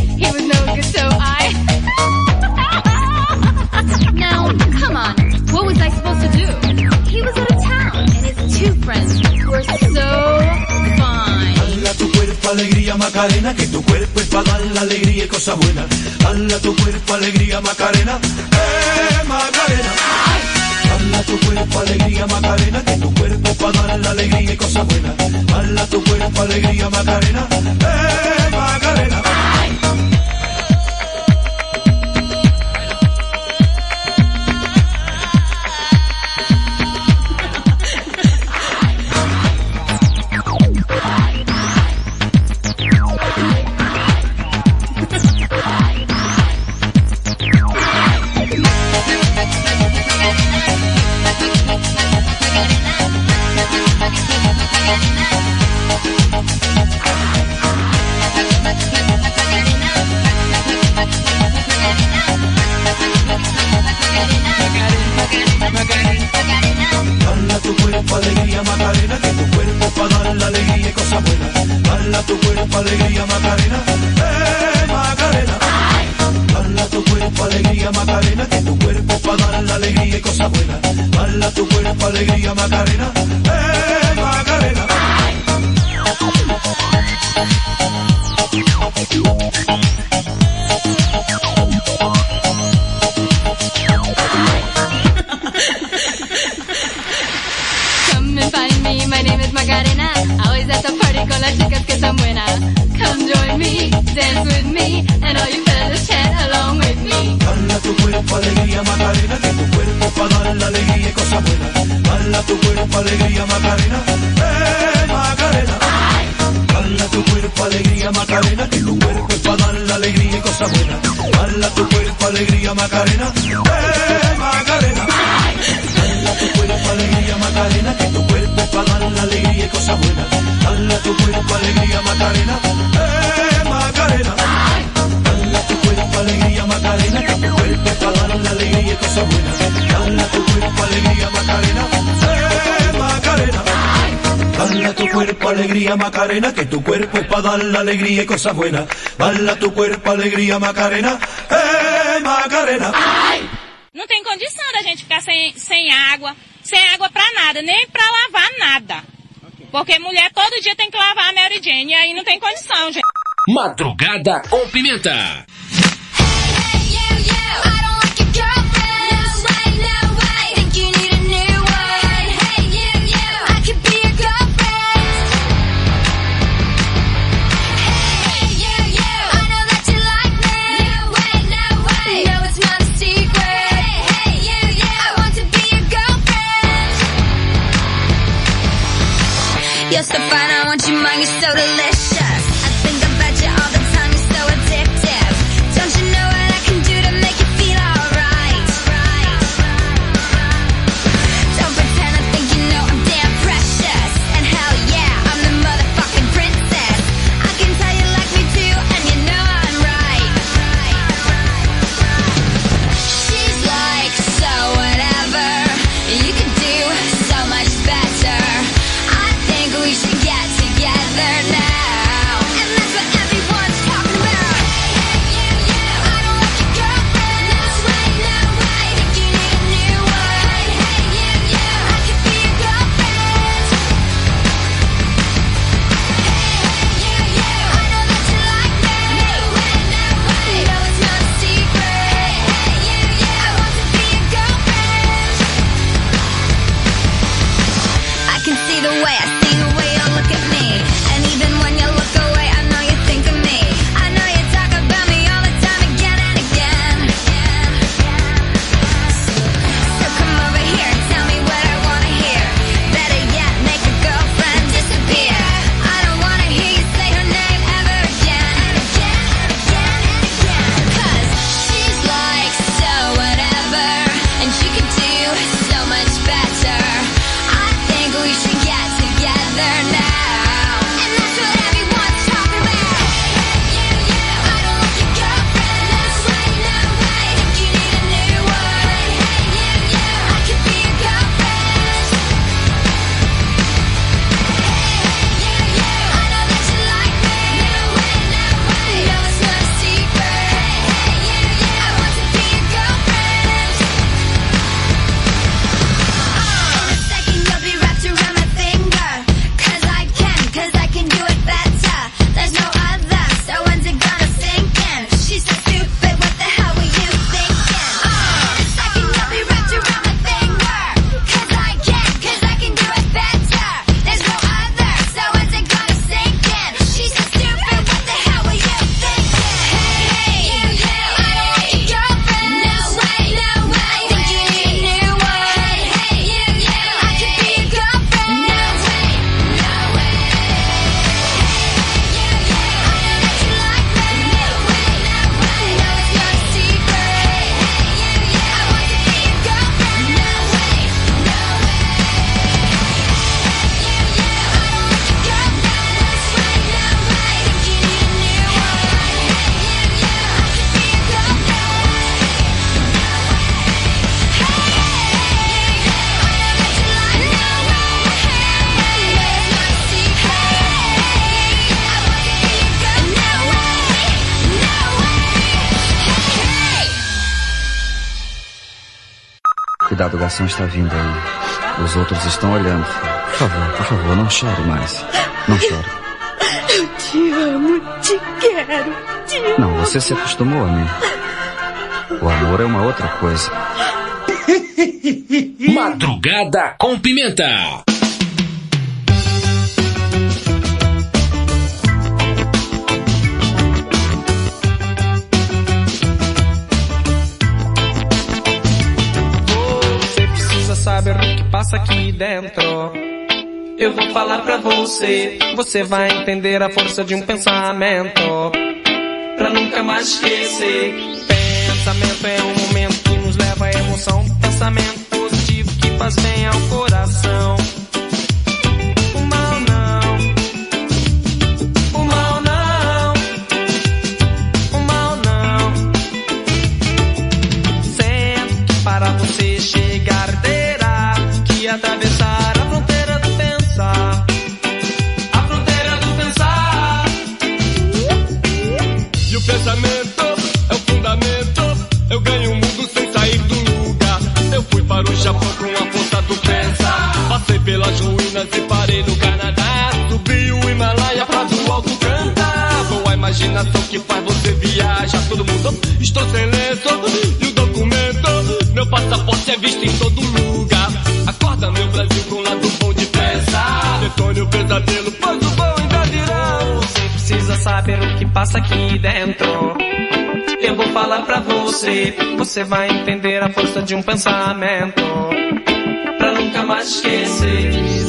Alegría Macarena, que tu cuerpo es para dar la alegría y cosas buenas. Hala tu cuerpo alegría Macarena, eh Macarena. Hala tu cuerpo alegría Macarena, que tu cuerpo es para dar la alegría y cosas buenas. Hala tu cuerpo alegría Macarena, eh la alegría y cosas buenas. Tu cuerpo alegría Macarena, eh Macarena. Não tem condição da gente ficar sem, sem água, sem água pra nada, nem pra lavar nada. Porque mulher todo dia tem que lavar a Mary Jane, e aí não tem condição, gente. Madrugada com pimenta. Chore mais. Não chore. Eu te amo, te quero, te amo. Não, você se acostumou a mim. O amor é uma outra coisa. Madrugada com pimenta. Você precisa saber o que passa aqui dentro. Eu vou falar pra você, você vai entender a força de um pensamento. Pra nunca mais esquecer. Pensamento é um momento que nos leva à emoção. Pensamento positivo que faz bem ao coração. Estou sem lenço e o documento. Meu passaporte é visto em todo lugar. Acorda meu Brasil com o lado bom de pensar. Detone o pesadelo, pois bom ainda virá. Você precisa saber o que passa aqui dentro. Eu vou falar pra você, você vai entender a força de um pensamento. Pra nunca mais esquecer.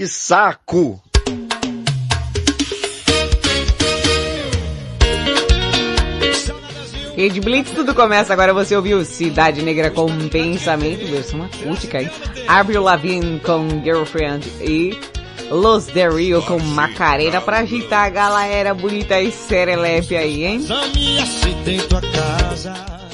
Que saco! Rede Blitz, tudo começa agora. Você ouviu Cidade Negra com Pensamento, versão acústica, hein? Avril Lavigne com Girlfriend e Los de Rio com Macarena pra agitar a galera bonita e serelepe aí, hein?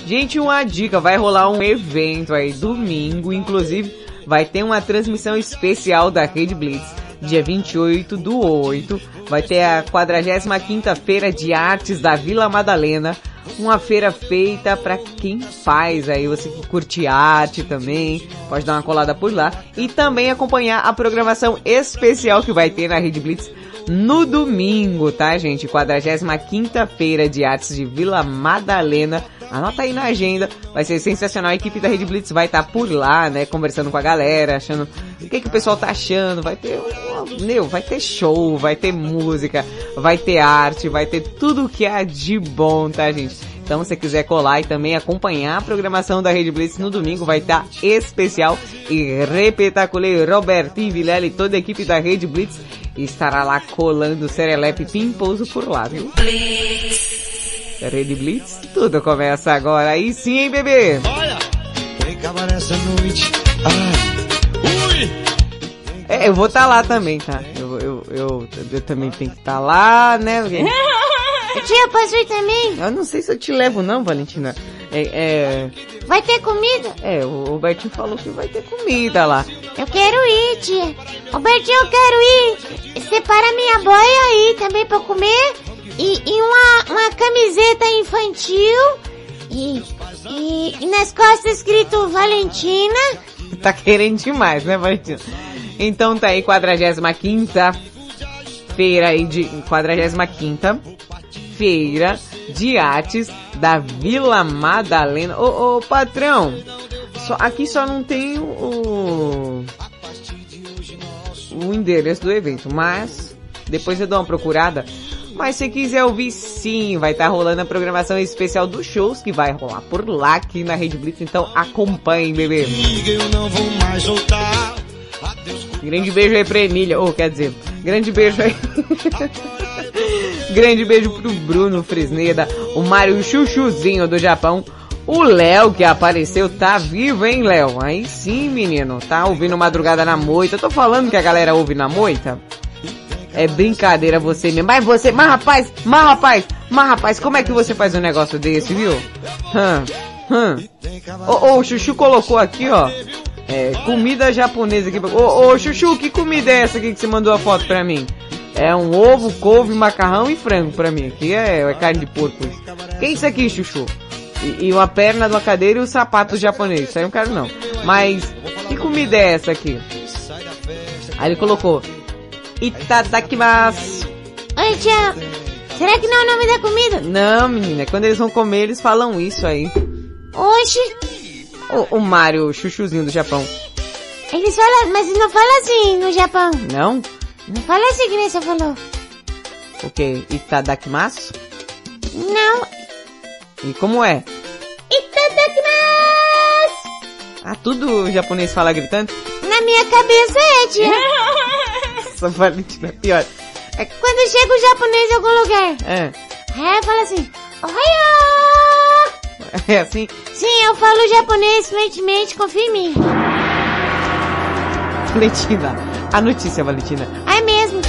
Gente, uma dica, vai rolar um evento aí domingo, inclusive vai ter uma transmissão especial da Rede Blitz, dia 28 do 8, vai ter a 45ª Feira de Artes da Vila Madalena, uma feira feita para quem faz aí, você que curte arte também, pode dar uma colada por lá e também acompanhar a programação especial que vai ter na Rede Blitz no domingo, tá, gente? 45ª Feira de Artes de Vila Madalena. Anota aí na agenda, vai ser sensacional. A equipe da Rede Blitz vai estar por lá, né? Conversando com a galera, achando o que, que o pessoal tá achando. Vai ter, meu, vai ter show, vai ter música, vai ter arte, vai ter tudo que há de bom, tá, gente? Então, se você quiser colar e também acompanhar a programação da Rede Blitz no domingo, vai estar especial e repetaculê Robertinho Vilela e toda a equipe da Rede Blitz estará lá colando Serelepe Pimposo por lá, viu? Rede Blitz, tudo começa agora. Aí sim, hein, bebê? Olha, vem acabar essa noite. Ai, ui, É, eu vou estar lá também, tá? Eu, eu, eu, eu também tenho que estar lá, né? Porque- Tia, posso ir também? Eu não sei se eu te levo não, Valentina. É, Vai ter comida? é, é, o Bertinho falou que vai ter comida lá. Eu quero ir, tia. Robertinho, eu quero ir. Separa minha boia aí também pra comer. E, e uma, uma camiseta infantil. E, e, e nas costas escrito Valentina. Tá querendo demais, né, Valentina? Então tá aí, 45 feira aí de 45 feira de artes da Vila Madalena. Ô, ô patrão, só, aqui só não tem o o endereço do evento, mas depois eu dou uma procurada. Mas se quiser ouvir, sim, vai estar rolando a programação especial dos shows que vai rolar por lá aqui na Rede Blitz. Então acompanhem, bebê. Grande beijo aí pra Emília. Ou, quer dizer, grande beijo aí. grande beijo pro Bruno Fresneda, o Mário Chuchuzinho do Japão, o Léo que apareceu, tá vivo, hein, Léo? Aí sim, menino, tá ouvindo Madrugada na Moita. Eu tô falando que a galera ouve na Moita? É brincadeira você mesmo. Mas você, mas rapaz, mas rapaz, mas rapaz, como é que você faz um negócio desse, viu? Hum, hum. O Chuchu colocou aqui, ó. É, comida japonesa aqui. Ô, ô, Chuchu, que comida é essa aqui que você mandou a foto pra mim? É um ovo, couve, macarrão e frango pra mim. Aqui é, é carne de porco. Que é isso aqui, Chuchu? E, e uma perna de uma cadeira e um sapato japonês. Isso aí eu não quero não. Mas, que comida é essa aqui? Aí ele colocou. Itadakimasu. Oi, tia. Será que não é o nome da comida? Não, menina. Quando eles vão comer, eles falam isso aí. Oxi. O, o Mario, o chuchuzinho do Japão. Eles falam, mas não fala assim no Japão. Não? Não fala assim que nem você falou. O que? Itadakimasu? Não. E como é? Itadakimasu. Ah, tudo japonês fala gritando? Na minha cabeça é, tia. Essa Valentina é pior. É quando chega o japonês em algum lugar. É. É, fala assim. Ohio! É assim? Sim, eu falo japonês fluentemente, confia em mim. Valentina. A notícia, Valentina. É mesmo.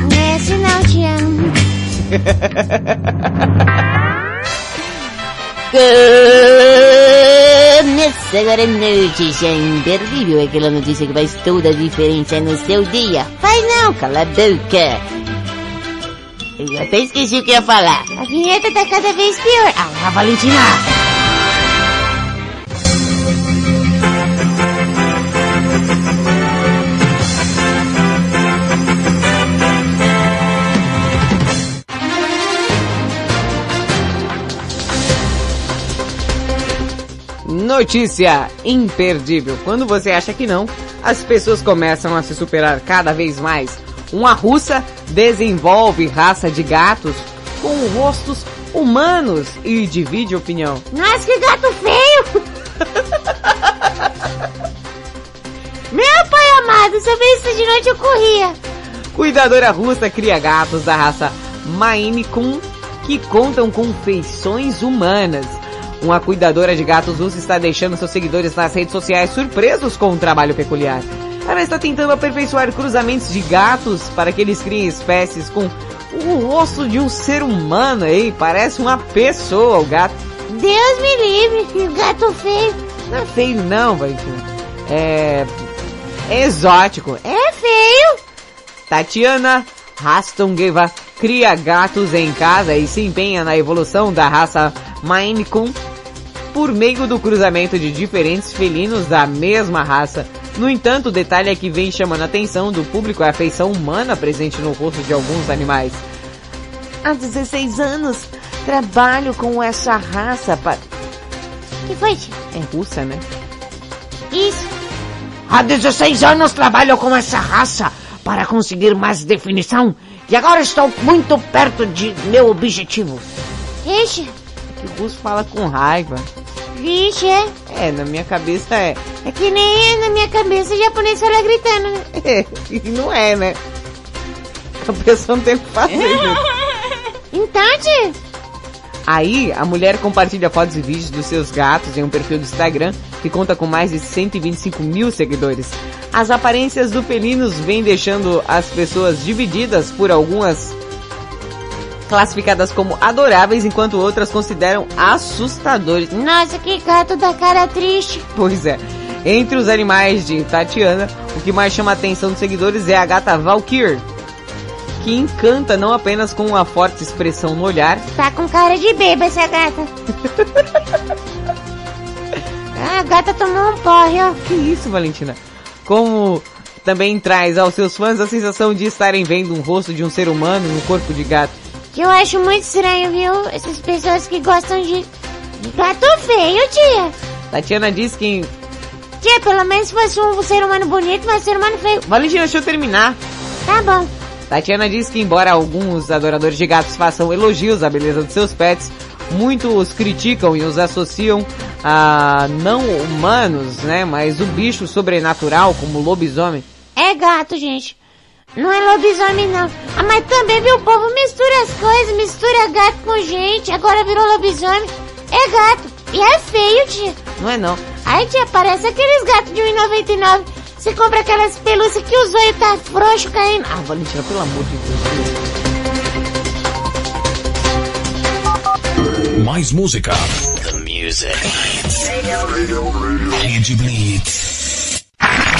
Não é assim não, tia. Começa agora a notícia imperdível, é aquela notícia que faz toda a diferença no seu dia. Faz não, cala a boca. Eu até esqueci o que ia falar. A vinheta tá cada vez pior. Ah Valentina. Notícia imperdível. Quando você acha que não, as pessoas começam a se superar cada vez mais. Uma russa desenvolve raça de gatos com rostos humanos e divide opinião. Nossa, que gato feio! Meu pai amado, se eu visse isso de noite eu corria. Cuidadora russa cria gatos da raça Maine Coon que contam com feições humanas. Uma cuidadora de gatos russa está deixando seus seguidores nas redes sociais surpresos com um trabalho peculiar. Ela está tentando aperfeiçoar cruzamentos de gatos para que eles criem espécies com o rosto de um ser humano, aí parece uma pessoa o gato. Deus me livre, que gato feio. Não é feio não, Valentina. É... é exótico. É feio. Tatiana Rastongeva cria gatos em casa e se empenha na evolução da raça Maine Coon por meio do cruzamento de diferentes felinos da mesma raça. No entanto, o detalhe é que vem chamando a atenção do público é a feição humana presente no rosto de alguns animais. Há 16 anos trabalho com essa raça para... que foi, tia? É russa, né? Isso. Há 16 anos trabalho com essa raça para conseguir mais definição e agora estou muito perto de meu objetivo. Vixe. Que o russo fala com raiva. Vixe, é. É, na minha cabeça é. É que nem na minha cabeça o japonês fala gritando, né? É, e não é, né? A pessoa não tem o que fazer. gente. Então, tia. Aí, a mulher compartilha fotos e vídeos dos seus gatos em um perfil do Instagram que conta com mais de 125 mil seguidores. As aparências do felinos vêm deixando as pessoas divididas por algumas classificadas como adoráveis, enquanto outras consideram assustadores. Nossa, que gato da cara triste. Pois é. Entre os animais de Tatiana, o que mais chama a atenção dos seguidores é a gata Valkyr, que encanta não apenas com uma forte expressão no olhar, Tá com cara de beba essa gata. Ah, a gata tomou um porre, ó. Que isso, Valentina? Como também traz aos seus fãs a sensação de estarem vendo um rosto de um ser humano no corpo de gato. Que eu acho muito estranho, viu? Essas pessoas que gostam de de gato feio, tia. Tatiana diz que. Tia, pelo menos fosse um ser humano bonito, mas um ser humano feio. Valentina, deixa eu terminar. Tá bom. Tatiana diz que, embora alguns adoradores de gatos façam elogios à beleza de seus pets, muitos os criticam e os associam a não humanos, né? Mas o bicho sobrenatural, como o lobisomem. É gato, gente. Não é lobisomem, não. Ah, mas também, viu, o povo mistura as coisas, mistura gato com gente, agora virou lobisomem. É gato. E é feio, tia. Não é não. Ai, tia, parece aqueles gatos de 1,99. Você compra aquelas pelúcias que o zóio tá frouxo caindo. Ah, Valentina, pelo amor de Deus. Mais música. The music. Rede Blitz.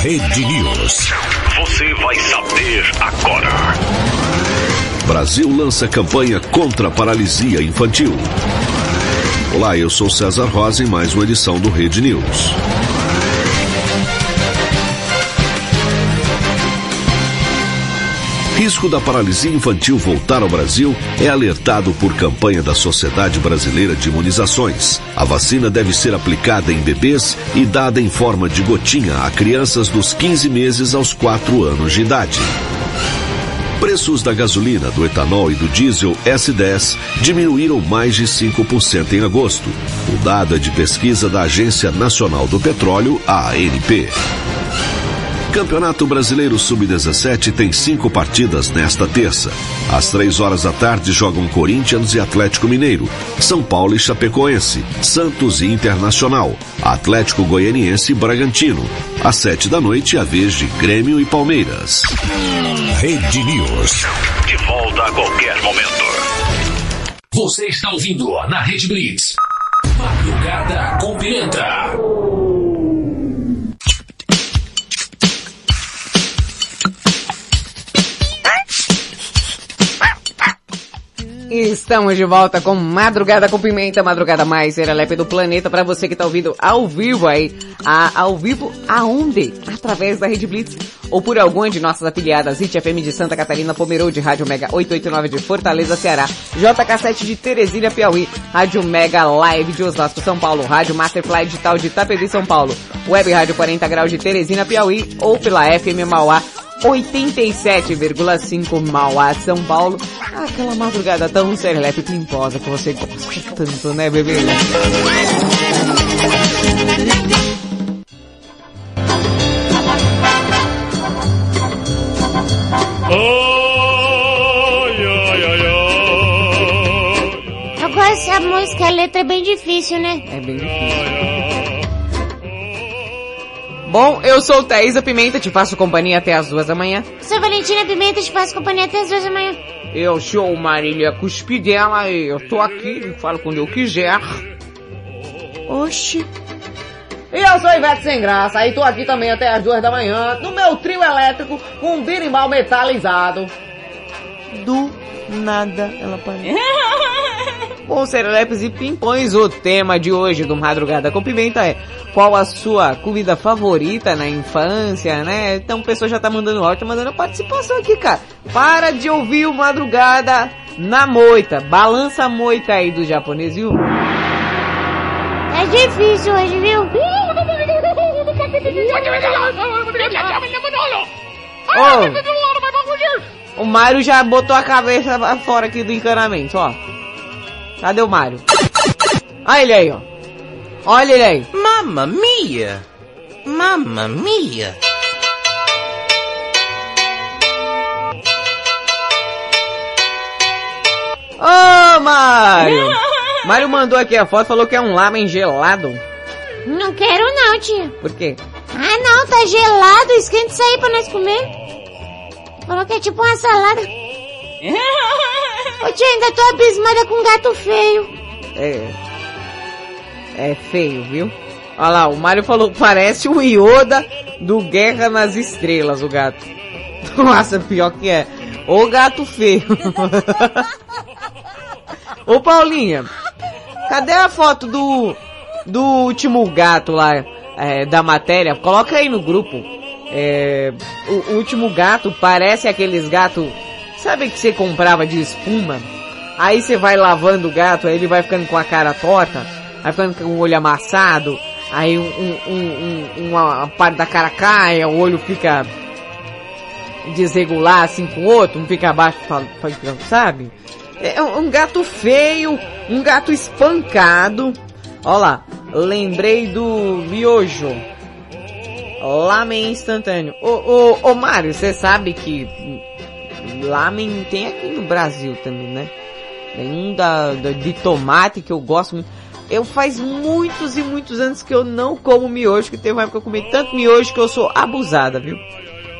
Rede News. Você vai saber agora. Brasil lança campanha contra a paralisia infantil. Olá, eu sou César Rosa em mais uma edição do Rede News. Risco da paralisia infantil voltar ao Brasil é alertado por campanha da Sociedade Brasileira de Imunizações. A vacina deve ser aplicada em bebês e dada em forma de gotinha a crianças dos 15 meses aos 4 anos de idade. Preços da gasolina, do etanol e do diesel S10 diminuíram mais de 5% em agosto. O dado é de pesquisa da Agência Nacional do Petróleo, ANP. Campeonato Brasileiro Sub-17 tem cinco partidas nesta terça. Às três horas da tarde jogam Corinthians e Atlético Mineiro, São Paulo e Chapecoense, Santos e Internacional, Atlético Goianiense e Bragantino. Às sete da noite, a vez de Grêmio e Palmeiras. Rede News. De volta a qualquer momento. Você está ouvindo na Rede Blitz. Madrugada com Pimenta. Estamos de volta com Madrugada com Pimenta, Madrugada mais serelepe do planeta, para você que tá ouvindo ao vivo aí. A, ao vivo aonde? Através da Rede Blitz ou por alguma de nossas afiliadas, IT FM de Santa Catarina, Pomerode, Rádio Mega 889 de Fortaleza, Ceará, JK7 de Teresina, Piauí, Rádio Mega Live de Osasco, São Paulo, Rádio Masterfly Digital de Itapevi, São Paulo, Web Rádio 40 Graus de Teresina, Piauí ou pela FM Mauá 87,5 Mauá, São Paulo. Aquela madrugada tão serelepe e pimposa que você gosta tanto, né, bebê? Eu gosto dessa música, a letra é bem difícil, né? É bem difícil. Bom, eu sou Thaisa Pimenta, te faço companhia até as duas da manhã. Sou Valentina Pimenta, te faço companhia até as duas da manhã. Eu sou Marília Cuspidela e eu tô aqui, falo quando eu quiser. Oxi. E eu sou Ivete Sem Graça, e tô aqui também até as duas da manhã, no meu trio elétrico, com um birimbau metalizado. Do nada ela aparece. Bom, Serelepes e Pimpões, o tema de hoje do Madrugada com Pimenta é qual a sua comida favorita na infância, né? Então o pessoal já tá mandando áudio, tá mandando participação aqui, cara. Para de ouvir o Madrugada na moita. Balança a moita aí do japonês, viu? É difícil hoje, viu? Ô, o Mário já botou a cabeça fora aqui do encanamento, ó. Cadê o Mário? Olha ele aí, ó. Olha ele aí. Mamma mia! Mamma mia! Ô, Mário! Mário mandou aqui a foto, falou que é um lamen gelado. Não quero não, tia. Por quê? Ah não, tá gelado, esquenta isso aí pra nós comer. Falou que é tipo uma salada. Ô tia, ainda tô abismada com um gato feio. É. É feio, viu? Olha lá, o Mário falou, parece o Yoda do Guerra nas Estrelas, o gato. Nossa, pior que é. Ô gato feio. Ô Paulinha, cadê a foto do do último gato lá é, da matéria? Coloca aí no grupo. É, o último gato parece aqueles gatos, sabe que você comprava de espuma? Aí você vai lavando o gato, aí ele vai ficando com a cara torta, vai ficando com o olho amassado, aí um, um, um, um- uma parte da cara cai, o olho fica desregular assim com o outro, um fica abaixo, sabe? É um gato feio, um gato espancado. Ó lá, lembrei do miojo. Lamen instantâneo. Ô, ô, ô Mário, você sabe que lamen tem aqui no Brasil também, né? Tem um da, da- de tomate que eu gosto muito. Eu faz muitos e muitos anos que eu não como miojo, que teve uma época que eu comi tanto miojo que eu sou abusada, viu?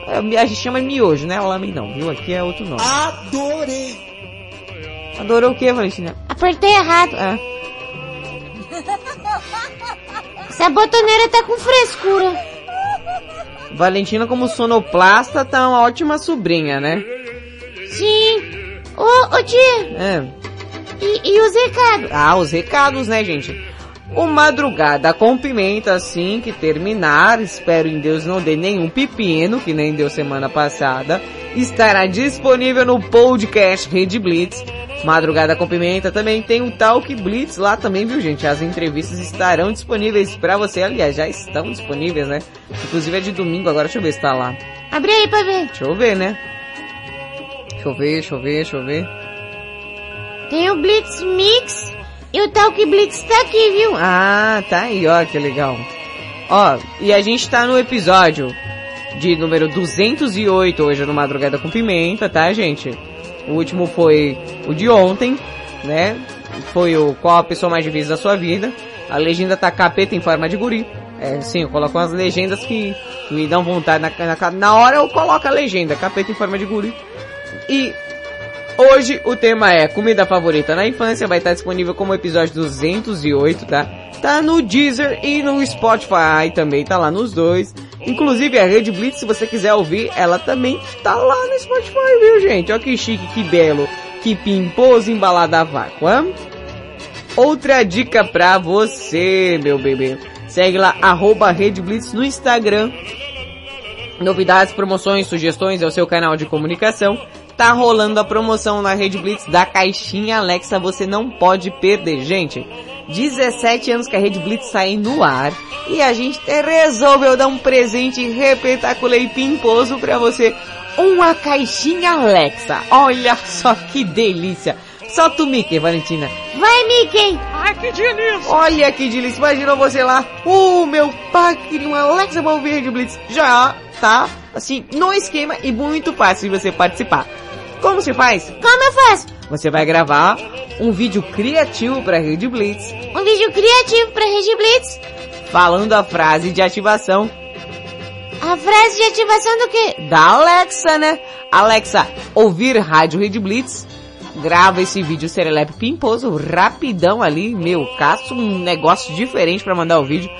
É, A gente chama miojo, né? Lamen não, viu? Aqui é outro nome. Adorei. Adorou o que, Valentina? Apertei errado. É. Essa botoneira tá com frescura. Valentina, como sonoplasta, tá uma ótima sobrinha, né? Sim. Ô, ô tia, É. e, e os recados? Ah, os recados, né, gente? O Madrugada com Pimenta, assim que terminar, espero em Deus não dê nenhum pepino, que nem deu semana passada, estará disponível no podcast Rede Blitz. Madrugada com Pimenta também tem o Talk Blitz lá também, viu, gente? As entrevistas estarão disponíveis pra você, aliás, já estão disponíveis, né? Inclusive é de domingo, agora deixa eu ver se tá lá. Abre aí pra ver. Deixa eu ver, né? Deixa eu ver, deixa eu ver, deixa eu ver. Tem o Blitz Mix e o Talk Blitz tá aqui, viu? Ah, tá aí, ó, que legal. Ó, e a gente tá no episódio de número 208 hoje no Madrugada com Pimenta, tá, gente? O último foi o de ontem, né? Foi o qual a pessoa mais difícil da sua vida. A legenda tá capeta em forma de guri. É, sim, eu coloco umas legendas que me dão vontade na, na, na hora eu coloco a legenda, capeta em forma de guri. E Hoje o tema é comida favorita na infância, vai estar disponível como episódio 208, tá? Tá no Deezer e no Spotify também, tá lá nos dois. Inclusive a Rede Blitz, se você quiser ouvir, ela também tá lá no Spotify, viu gente? Olha que chique, que belo. Que pimposo embalada a vácuo? Outra dica pra você, meu bebê. Segue lá, arroba Rede Blitz no Instagram. Novidades, promoções, sugestões é o seu canal de comunicação. Tá rolando a promoção na Rede Blitz da caixinha Alexa, você não pode perder, gente. 17 anos que a Rede Blitz sai no ar e a gente resolveu dar um presente repetacular e pimposo pra você. Uma caixinha Alexa. Olha só que delícia. Solta o Mickey, Valentina. Vai, Mickey! Ai, que delícia! Olha que delícia. Imaginou você lá. Uh, meu pai queria uma Alexa Rede Blitz. Já tá, assim, no esquema e muito fácil de você participar. Como se faz? Como eu faço? Você vai gravar um vídeo criativo pra Rede Blitz, Um vídeo criativo pra Rede Blitz. falando a frase de ativação A frase de ativação do quê? da Alexa, né? Alexa, ouvir Rádio Rede Blitz. Grava esse vídeo serelepe pimposo, rapidão ali, meu, caço um negócio diferente pra mandar o vídeo.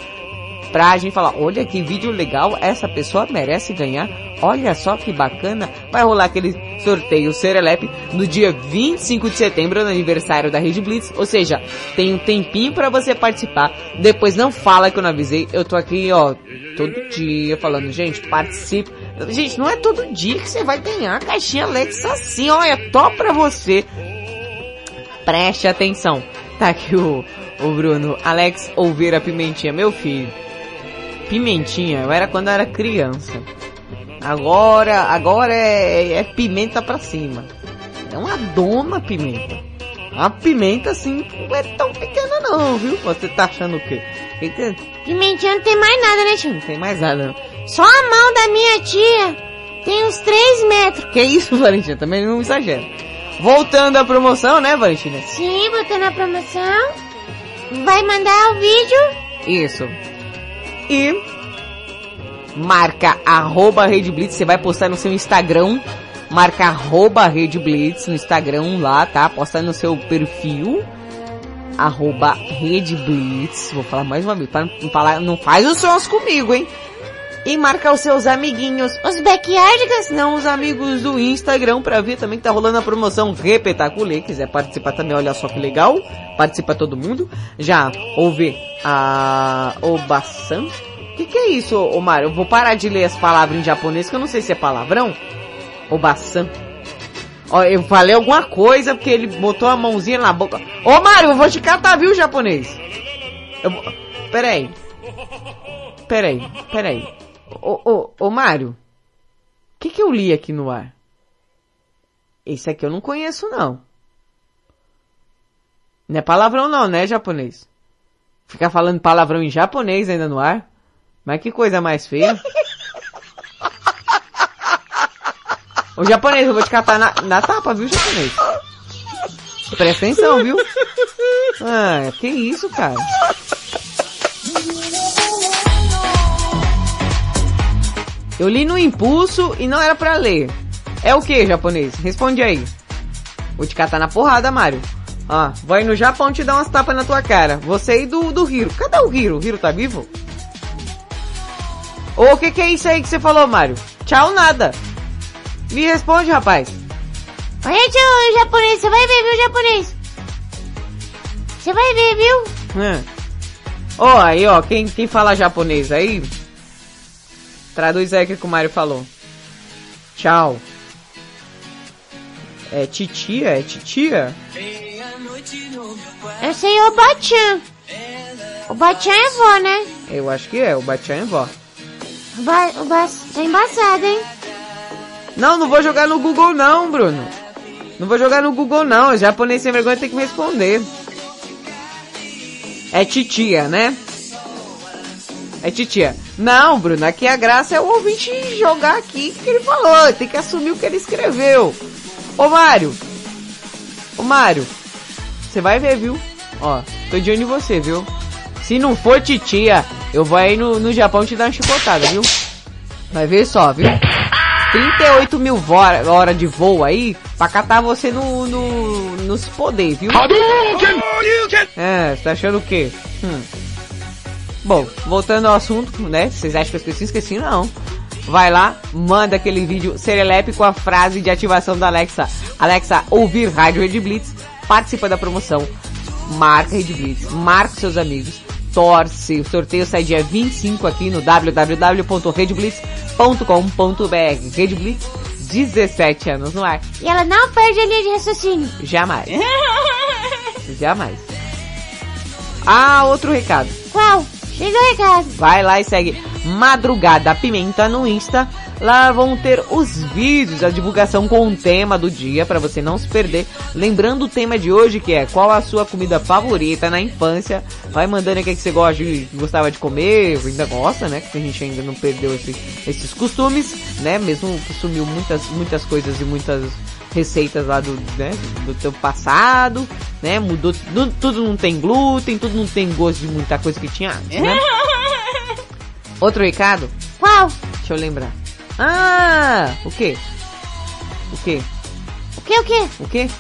Pra gente falar, olha que vídeo legal, essa pessoa merece ganhar. Olha só que bacana. Vai rolar aquele sorteio Serelepe no dia 25 de setembro, no aniversário da Rede Blitz. Ou seja, tem um tempinho pra você participar. Depois não fala que eu não avisei. Eu tô aqui, ó, todo dia falando, gente, participe. Gente, não é todo dia que você vai ganhar a caixinha Alexa assim, olha, top pra você. Preste atenção. Tá aqui o, o Bruno. Alex Oliveira Pimentinha, meu filho. Pimentinha, eu era quando eu era criança. Agora, agora é, é pimenta pra cima. É uma dona pimenta. A pimenta assim não é tão pequena não, viu? Você tá achando o quê? Pimentinha não tem mais nada, né, tio? Não tem mais nada não. Só a mão da minha tia tem uns 3 metros. Que isso, Valentina? Também não exagera. Voltando à promoção, né, Valentina? Sim, botando a promoção. Vai mandar o vídeo. Isso. E marca arroba Rede Blitz, você vai postar no seu Instagram, marca arroba Rede Blitz no Instagram lá, tá? Posta no seu perfil, arroba Rede Blitz, vou falar mais uma vez, para não falar, não faz os sons comigo, hein? E marca os seus amiguinhos, os backyardigans, não os amigos do Instagram, pra ver também que tá rolando a promoção Repetaculê, quiser participar também, olha só que legal, participa todo mundo. Já ouve a Obasan? Que, que é isso, Mário? Eu vou parar de ler as palavras em japonês, que eu não sei se é palavrão. Obasan. Ó, eu falei alguma coisa porque ele botou a mãozinha na boca. Ô Mário, eu vou te catar, viu, japonês? Eu. Peraí. Peraí, peraí. Ô, ô, ô Mário. O que que eu li aqui no ar? Esse aqui eu não conheço não. Não é palavrão não, né, japonês? Ficar falando palavrão em japonês ainda no ar? Mas que coisa mais feia. Ô japonês, eu vou te catar na, na tapa, viu, japonês? Presta atenção, viu? Ah, que isso, cara? Eu li no impulso e não era pra ler. É o que, japonês? Responde aí. Vou te catar na porrada, Mario. Ó, vai no Japão te dar umas tapas na tua cara. Você e do, do Hiro. Cadê o Hiro? O Hiro tá vivo? Ô, o que que é isso aí que você falou, Mario? Tchau nada. Me responde, rapaz. Olha, tio, japonês, você vai ver, viu, japonês? Você vai ver, viu? É. Ó, aí, ó, quem, quem fala japonês aí, traduz aí o que o Mario falou. Tchau. É titia? É titia? Eu sei o Bachan. O Bachan é vó, né? Eu acho que é, o Bachan é vó. O, ba o ba tá embaçado, hein? Não, não vou jogar no Google não, Bruno. Não vou jogar no Google não, o japonês sem vergonha tem que me responder. É titia, né? É titia. Não, Bruno, aqui a graça é o ouvinte jogar aqui o que ele falou, tem que assumir o que ele escreveu. Ô Mário! Ô Mário! Você vai ver, viu? Ó, tô de olho em você, viu? Se não for titia, eu vou aí no, no Japão te dar uma chicotada, viu? Vai ver só, viu? 38 mil horas hora de voo aí pra catar você no, no, nos poder, viu? É, você tá achando o quê? Hum. Bom, voltando ao assunto, né? Vocês acham que eu esqueci? Esqueci não. vai lá, manda aquele vídeo serelepe com a frase de ativação da Alexa. Alexa, ouvir Rádio Red Blitz, participa da promoção, marca Red Blitz, marca seus amigos, torce. O sorteio sai dia 25 aqui no www.redblitz.com.br. Red Blitz, 17 anos no ar. E ela não perde a linha de raciocínio. Jamais. Jamais. Ah, outro recado. Qual? Vai lá e segue Madrugada Pimenta no Insta. Lá vão ter os vídeos, a divulgação com o tema do dia para você não se perder. Lembrando o tema de hoje que é qual a sua comida favorita na infância. Vai mandando o que, é que você gosta gostava de comer, ainda gosta, né? Que a gente ainda não perdeu esse- esses costumes, né? Mesmo sumiu muitas, muitas coisas e muitas receitas lá do, né, do teu passado, né? Mudou, tudo, tudo não tem glúten, tudo não tem gosto de muita coisa que tinha antes, né? Outro recado? Qual? Deixa eu lembrar. Ah, o quê? O quê? O que, o que? O quê?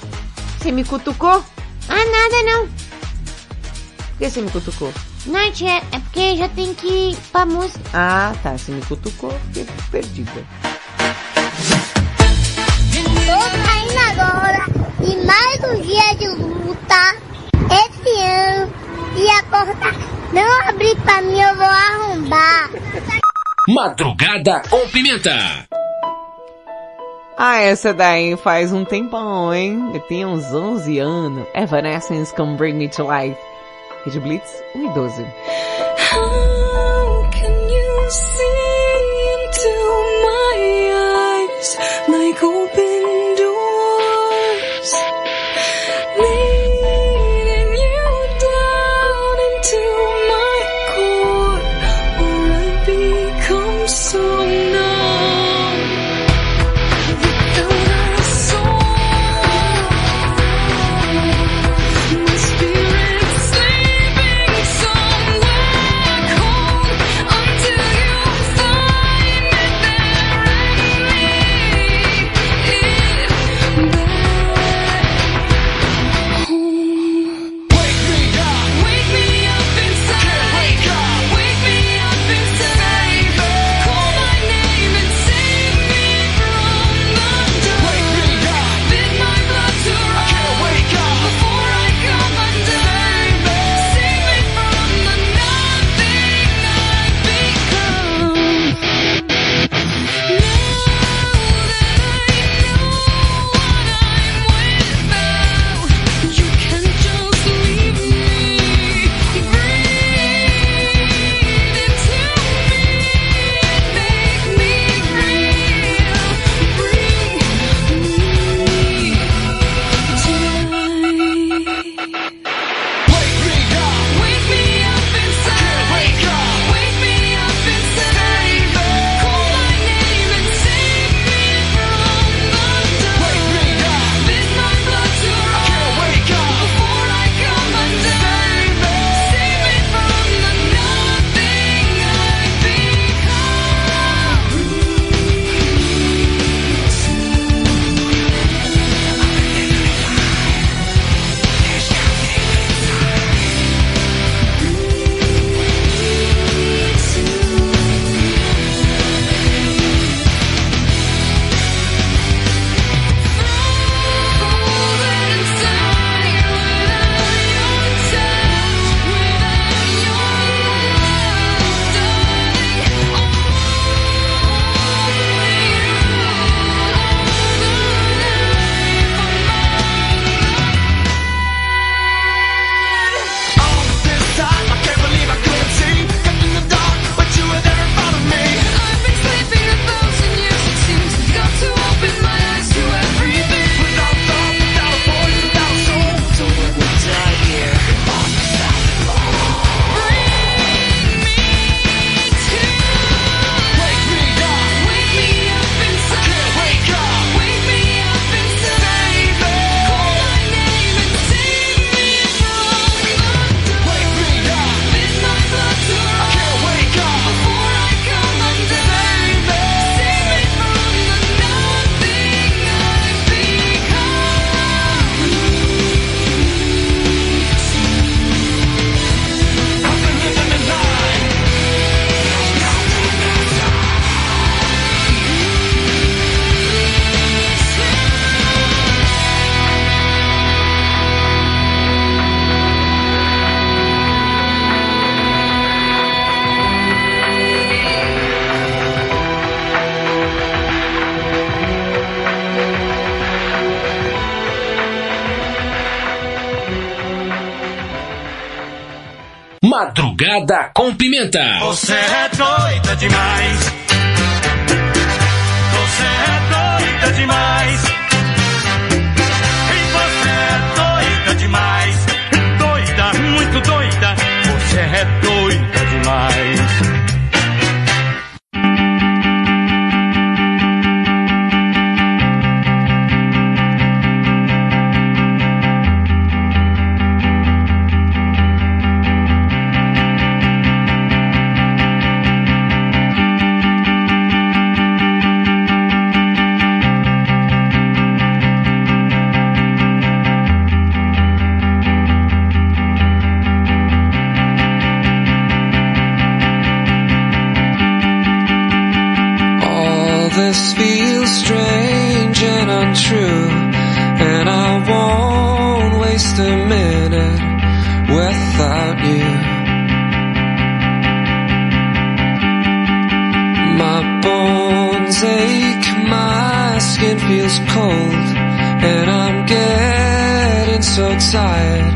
Você me cutucou? Ah, nada não. Por que você me cutucou? Não, tia, é porque já tem que ir pra música. Ah, tá. Você me cutucou, fiquei perdida. Agora de mais um dia de luta. Esse ano, e a porta não abrir pra mim, eu vou arrombar. Madrugada com pimenta. Ah, essa daí faz um tempão, hein? Eu tinha uns 11 anos. Evanescence com Bring Me to Life. Rede Blitz 1 e 12. Madrugada com Pimenta. Você é doida demais. this feels strange and untrue And I won't waste a minute without you. My bones ache, my skin feels cold And I'm getting so tired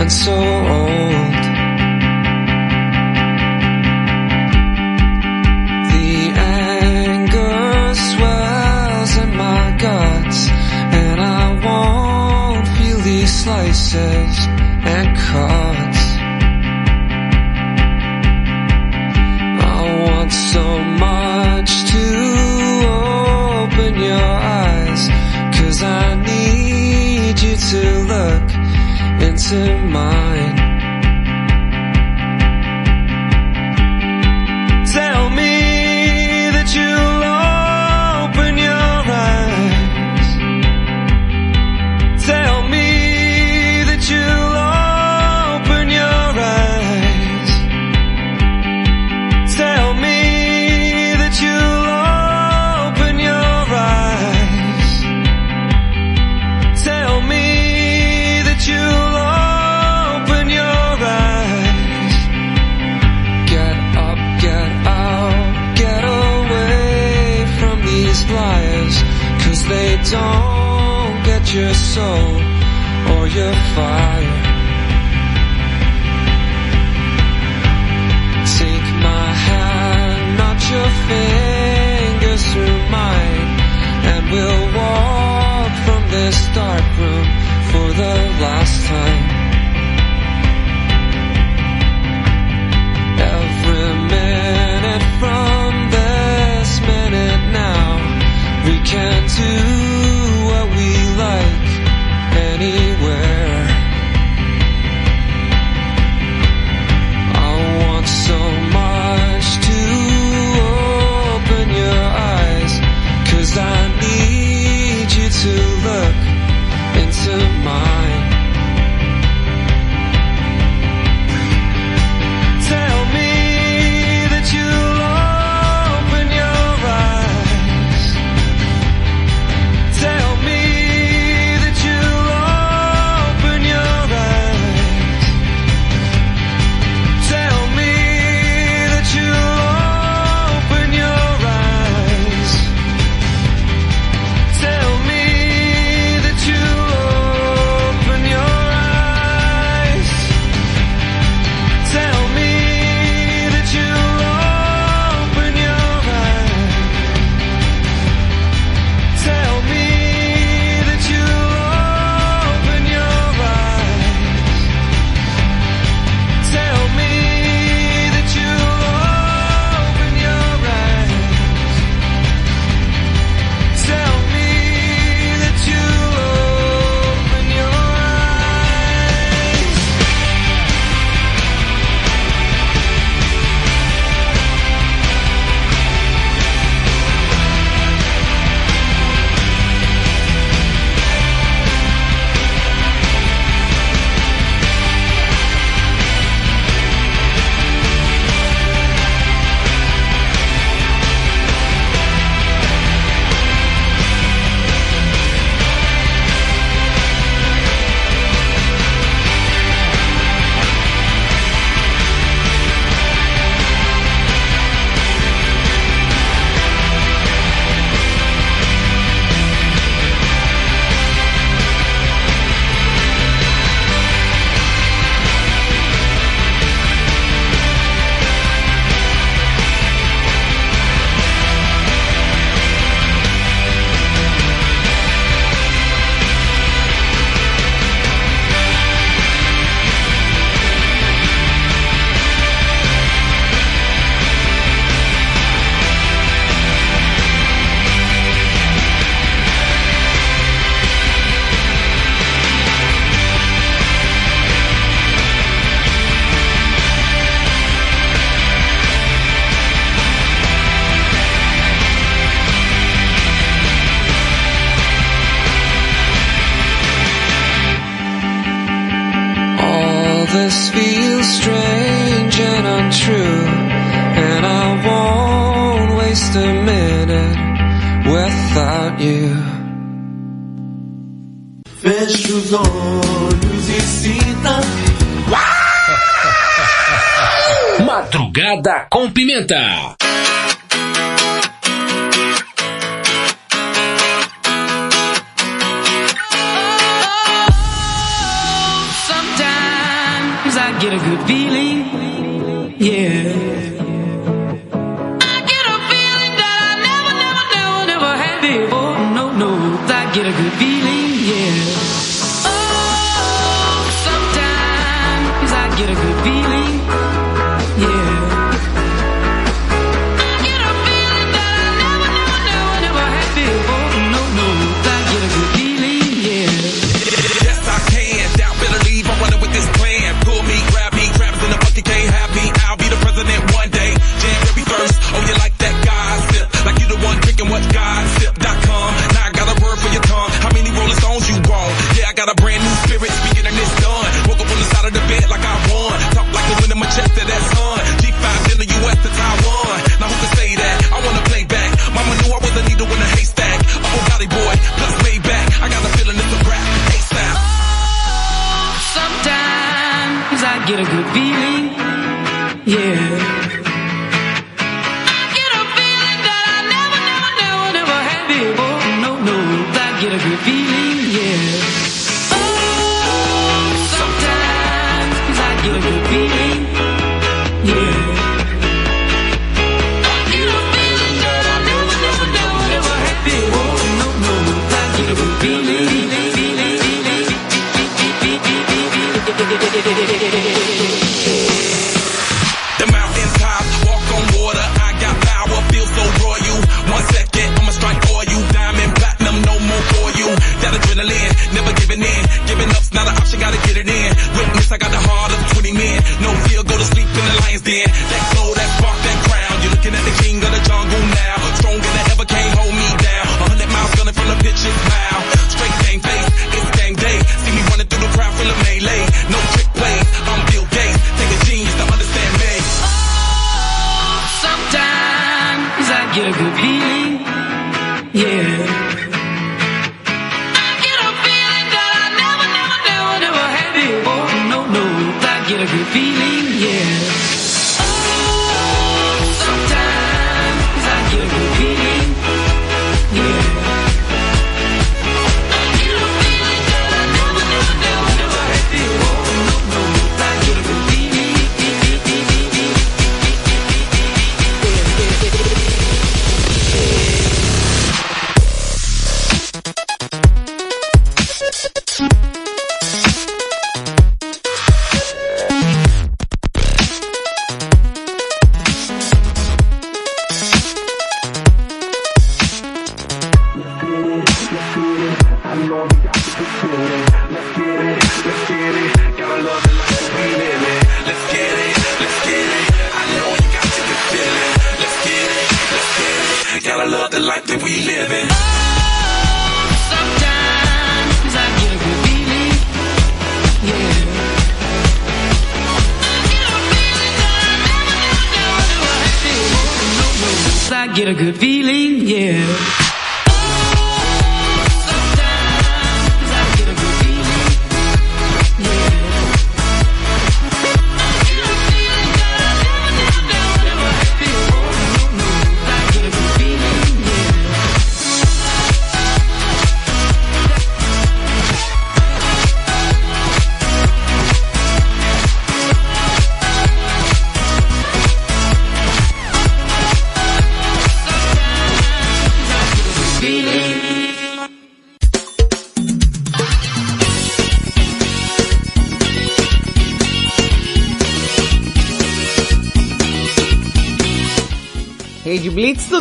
and so old. and cards. I want so much to open your eyes, cause I need you to look into mine. dark room for the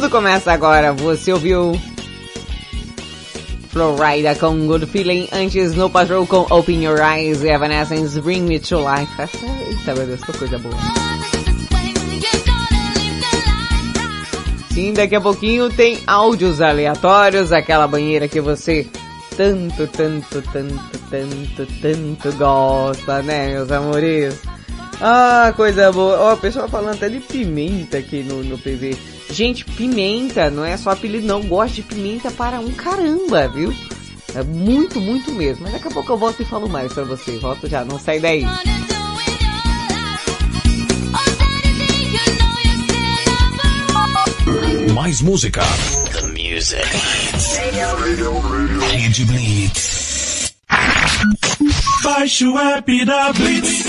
Começa agora, você ouviu Florida com Good Feeling, antes no Patrol com Open Your Eyes e Evanescence Bring Me To Life. Essa, eita meu Deus, que coisa boa. Sim, daqui a pouquinho tem áudios aleatórios, aquela banheira que você tanto, tanto, tanto, tanto, tanto gosta, né, meus amores? Ah, coisa boa. Ó, oh, o pessoal falando até de pimenta aqui no, no PV. Gente, pimenta não é só apelido, não. Gosto de pimenta para um caramba, viu? É muito, muito mesmo. Mas daqui a pouco eu volto e falo mais para você. Volto já, não sai daí. Mais música. The music. Baixe o app da Blitz.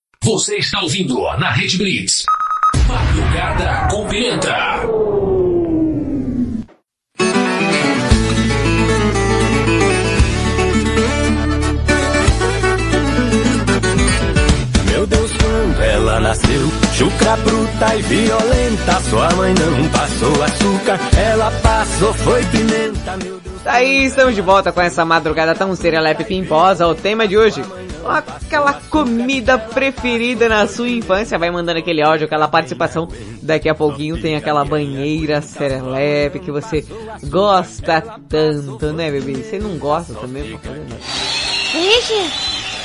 Você está ouvindo na Rede Blitz. Madrugada com Pimenta. Meu Deus, quando ela nasceu, chucra bruta e violenta. Sua mãe não passou açúcar, ela passou foi pimenta. Meu Deus. Tá aí, estamos de volta com essa madrugada tão serelepe pimposa. O tema de hoje, aquela comida preferida na sua infância. Vai mandando aquele áudio, aquela participação. Daqui a pouquinho tem aquela banheira serelepe que você gosta tanto, né, bebê? Você não gosta também? Vixe,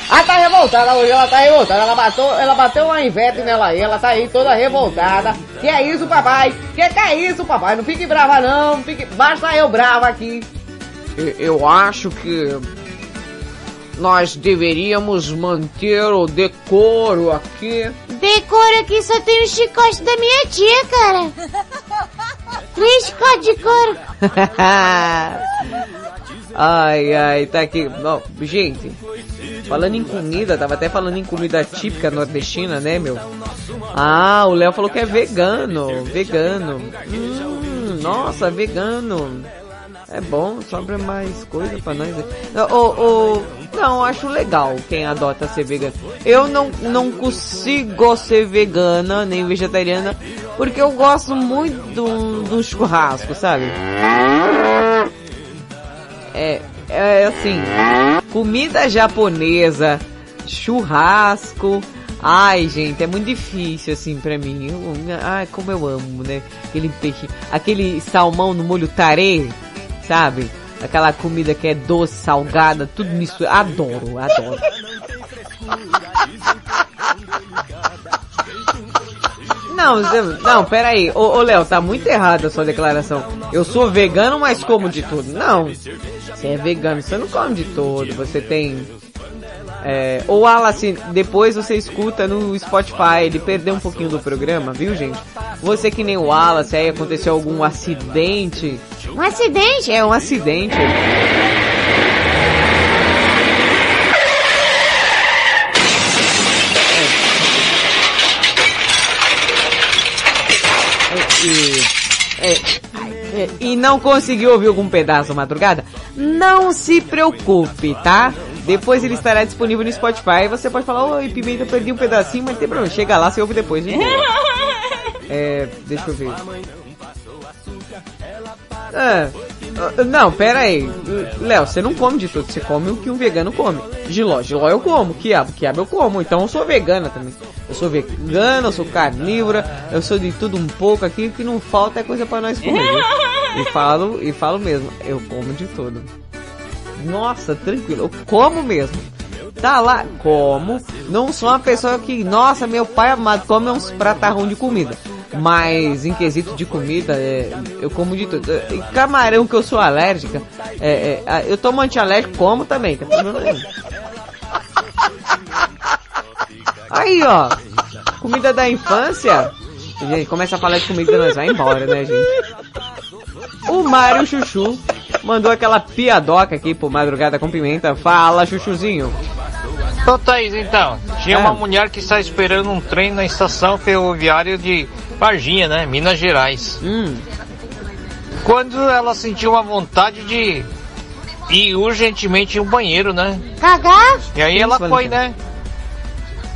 Ela tá revoltada hoje, ela tá revoltada. Ela bateu, ela bateu uma inverte nela aí, ela tá aí toda revoltada. Que é isso, papai? Que que é isso, papai? Não fique brava não, não fique... basta eu brava aqui. Eu acho que nós deveríamos manter o decoro aqui. decora aqui só tem o chicote da minha tia, cara. Três chicotes de couro. ai, ai, tá aqui. Não, gente, falando em comida, tava até falando em comida típica nordestina, né, meu? Ah, o Léo falou que é vegano, vegano. Hum, nossa, vegano. É bom, sobra mais coisa pra nós. O, o, não, acho legal quem adota ser vegano. Eu não, não consigo ser vegana nem vegetariana porque eu gosto muito do, do churrasco, sabe? É, é assim, comida japonesa, churrasco. Ai, gente, é muito difícil assim pra mim. Eu, ai, como eu amo, né? Aquele peixe, aquele salmão no molho tarê, sabe? Aquela comida que é doce, salgada, tudo misturado. Adoro, adoro. Não, não, peraí. Ô, ô Léo, tá muito errada a sua declaração. Eu sou vegano, mas como de tudo. Não. Você é vegano, você não come de tudo. Você tem. É, o Wallace, depois você escuta no Spotify, ele perdeu um pouquinho do programa, viu gente? Você que nem o Wallace, aí aconteceu algum acidente. Um acidente? É, um acidente. E, é, e não conseguiu ouvir algum pedaço da madrugada? Não se preocupe, tá? Depois ele estará disponível no Spotify. Você pode falar, oi, Pimenta, perdi um pedacinho, mas não tem problema. Chega lá, você ouve depois. de. É, deixa eu ver. Ah, ah, não, pera aí. Léo, você não come de tudo, você come o que um vegano come. Giló, giló eu como, quiabo, quiabo eu como. Então eu sou vegana também. Eu sou vegana, eu sou carnívora, eu sou de tudo um pouco aqui, que não falta é coisa pra nós comer. E falo, e falo mesmo, eu como de tudo. Nossa, tranquilo, eu como mesmo. Tá lá, como. Não sou uma pessoa que, nossa, meu pai amado, come uns pratarrão de comida. Mas em quesito de comida, é, eu como de tudo. E camarão que eu sou alérgica, é, é, eu tomo antialérgico, como também, nenhum. Aí, ó. Comida da infância. Gente, começa a falar de comida, nós vai embora, né, gente? O Mário Chuchu mandou aquela piadoca aqui pro Madrugada com Pimenta. Fala, Chuchuzinho. Ô Thaís, então, tinha É. uma mulher que está esperando um trem na estação ferroviária de Varginha, né? Minas Gerais. Hum. Quando ela sentiu uma vontade de ir urgentemente em um banheiro, né? Cagar? E aí ela foi, né?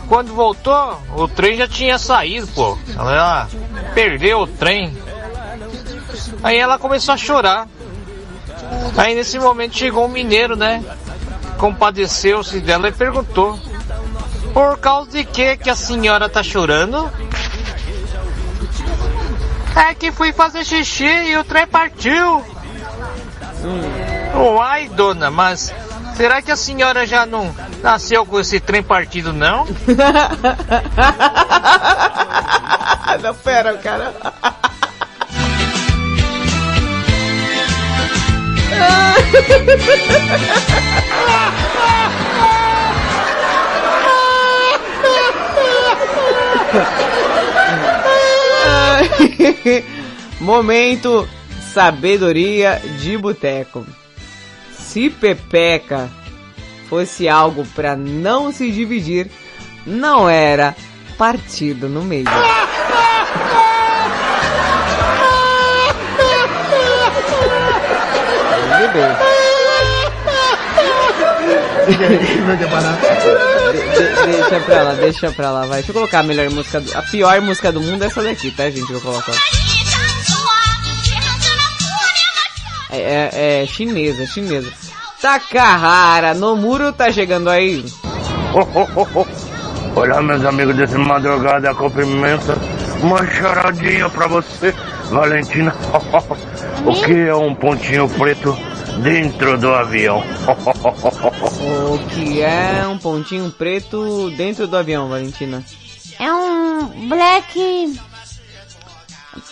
Quando voltou, o trem já tinha saído, pô. Ela perdeu o trem. Aí ela começou a chorar. Aí nesse momento chegou um mineiro, né? Compadeceu-se dela e perguntou: Por causa de que que a senhora tá chorando? É que fui fazer xixi e o trem partiu. Uai, dona, mas será que a senhora já não nasceu com esse trem partido, não? não, pera, cara. Momento sabedoria de boteco. Se Pepeca fosse algo pra não se dividir, não era partido no meio. Bebê. De- deixa pra lá, deixa pra lá, vai. Deixa eu colocar a melhor música, do, a pior música do mundo é essa daqui, tá, gente? Eu coloco. É, é, é chinesa, chinesa. Takahara, Nomuro tá chegando aí. Olá, meus amigos desse madrugada com pimenta. Uma charadinha pra você, Valentina. o que é um pontinho preto dentro do avião? O que é um pontinho preto dentro do avião, Valentina? É um black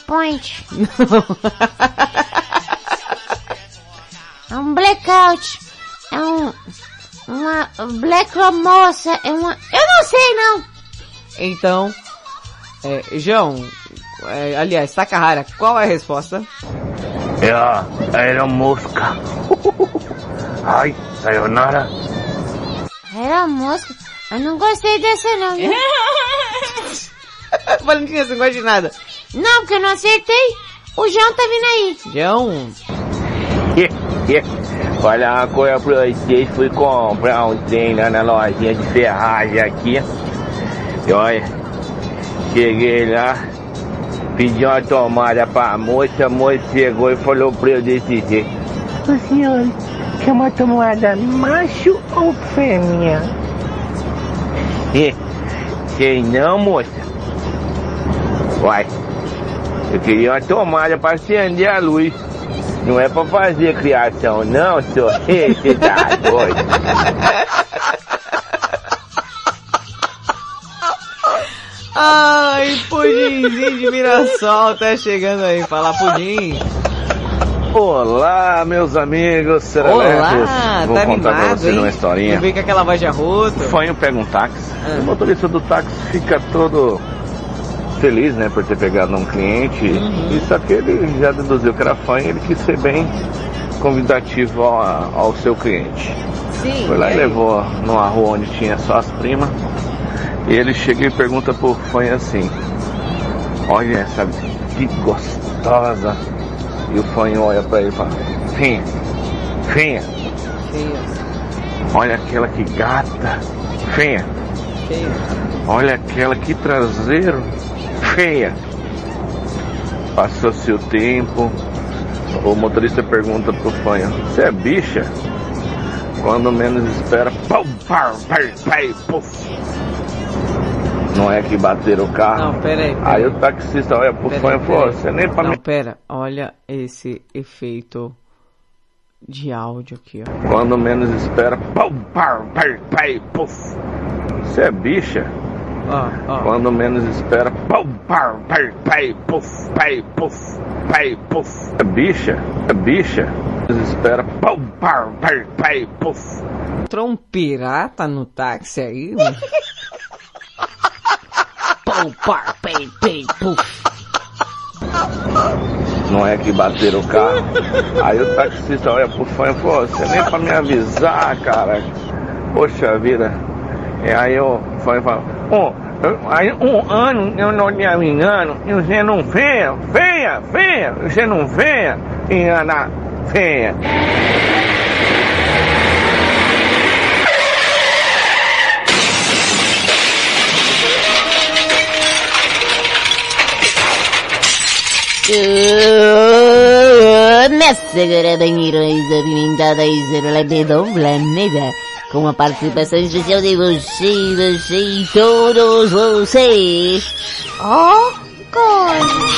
point. É um blackout. É um uma black moça. É uma eu não sei não. Então, é, João, é, aliás, Takahara, qual é a resposta? É a aeromosca. Ai, sayonara. Era mosca. Eu não gostei dessa não. viu? Valentina, você não gosta de nada. Não, porque eu não acertei. O João tá vindo aí. João. Olha uma coisa pra vocês, fui comprar um trem lá na lojinha de ferragem aqui. E olha, cheguei lá, pedi uma tomada pra moça, a moça chegou e falou pra eu jeito. Ô senhor, quer uma tomada macho ou fêmea? E, sei não, moça. Uai, eu queria uma tomada pra acender a luz. Não é pra fazer criação, não, senhor. Você tá doido. Ai, pudimzinho de Mirassol tá chegando aí. Fala, pudim. Olá, meus amigos serelepos. Olá, Vou tá contar pra animado, vocês hein? uma historinha. Eu vi com aquela voz de arroto. O fanho pega um táxi. Ah. O motorista do táxi fica todo feliz, né, por ter pegado um cliente. Uhum. E só que ele já deduziu que era fanho, ele quis ser bem convidativo ao, ao seu cliente. Sim. Foi lá e e aí? levou numa rua onde tinha só as primas. E ele chega e pergunta pro fanho assim: Olha essa que gostosa. E o fanho olha pra ele e fala: Finha, finha, Olha aquela que gata. Feia. Olha aquela que traseiro. Feia. Passou-se o tempo. O motorista pergunta pro fanho: Você é bicha? Quando menos espera, pau, pau, pai, pai, puf. Não é que bateram o carro. Não, peraí, peraí. Aí o taxista olha pro Peraí, fanho e falou. Você nem pra Não, mim. pera, olha esse efeito de áudio aqui, ó. Quando menos espera, pau, pau, pai, puf. Você é bicha? Ó, ó. Quando menos espera, pau, pau, pai, pai, puf, pai, puf, pai, puf. É bicha? É bicha? Menos espera, pau, pau, pai, pai, puf. Entrou um pirata no táxi aí, mano. Pau, par, pei, pei, puf. Não é que bateram o carro. Aí o taxista olha pro fã e falou, você nem pra me avisar, cara. Poxa vida. E aí o fã fala, oh, aí um ano eu não te avisando, e você não venha, venha, venha, você não venha, e Ana, venha. Nessa agora banheirões apimentada e zero do planeta. Com a participação especial de você, você e todos vocês. Oh, coisa.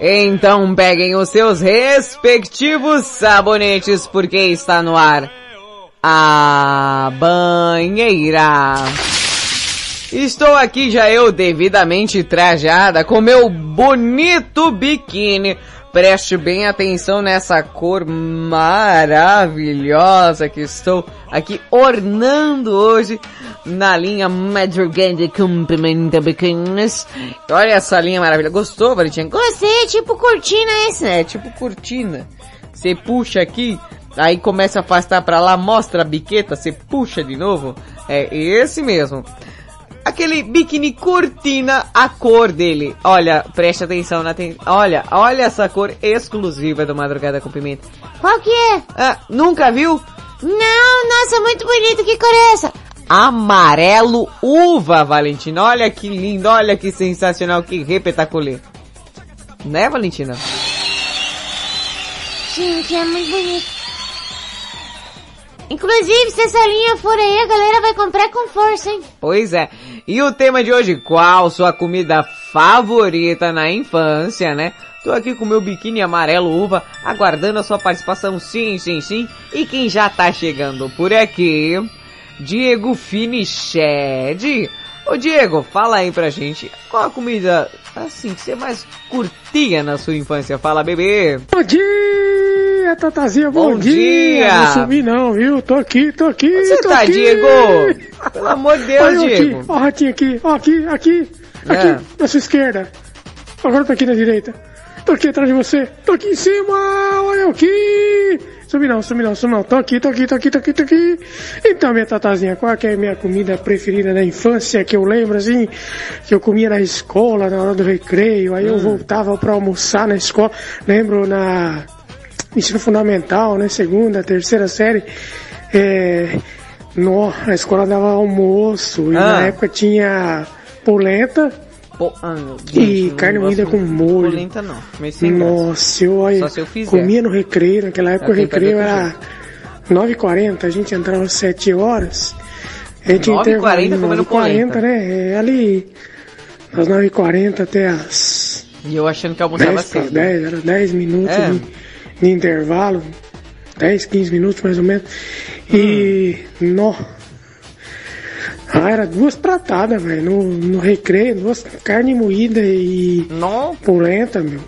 Então peguem os seus respectivos sabonetes porque está no ar a banheira. Estou aqui já eu devidamente trajada com meu bonito biquíni. Preste bem atenção nessa cor maravilhosa que estou aqui ornando hoje na linha Madrugada Cumprimenta Biquínis. Olha essa linha maravilhosa. Gostou, Valentina? Gostei, tipo cortina esse. É, tipo cortina. Você puxa aqui, aí começa a afastar pra lá, mostra a biqueta, você puxa de novo. É esse mesmo. Aquele biquíni cortina, a cor dele. Olha, preste atenção na ten... Olha, olha essa cor exclusiva do Madrugada com Pimenta. Qual que é? Ah, nunca viu? Não, nossa, muito bonito. Que cor é essa? Amarelo uva, Valentina. Olha que lindo, olha que sensacional, que repetaculê. Né, Valentina? Gente, é muito bonito. Inclusive, se essa linha for aí, a galera vai comprar com força, hein? Pois é. E o tema de hoje, qual sua comida favorita na infância, né? Tô aqui com meu biquíni amarelo uva, aguardando a sua participação, sim, sim, sim. E quem já tá chegando por aqui, Diego Finiched. Ô Diego, fala aí pra gente, qual a comida, assim, que você mais curtia na sua infância? Fala, bebê. Bom dia, Tatazinha, bom, Bom dia. Não sumi não, viu? Tô aqui, tô aqui, Você tô tá, aqui. Diego? Pelo amor de Deus, Olha Diego. Aqui, ó o ratinho aqui, ó aqui, aqui, aqui, É. na sua esquerda. Agora tô aqui na direita. Tô aqui atrás de você. Tô aqui em cima, olha eu aqui. Sumi não, sumi não, sumi não. Tô aqui, tô aqui, tô aqui, tô aqui, tô aqui. Então, minha Tatazinha, qual que é a minha comida preferida da infância que eu lembro, assim, que eu comia na escola, na hora do recreio, aí Hum. eu voltava pra almoçar na escola. Lembro na ensino fundamental, né, segunda, terceira série, é, no, a escola dava almoço, e Ah. na época tinha polenta, Pô, ah, Deus, e não carne moída com molho. polenta, não. Graça. Nossa, eu olha, se eu fizer. comia no recreio, naquela época o fazer recreio era 9h40, a gente entrava às 7 horas. A gente 9h40 comendo 9h40, polenta. né? É ali, das 9h40 até as E eu achando que almoçava 10 para cedo. 10, era 10 minutos É. de, de intervalo, 10, 15 minutos mais ou menos. E, Hum. nó. Ah, era duas pratadas, velho, no, no recreio, duas carne moída e polenta, meu.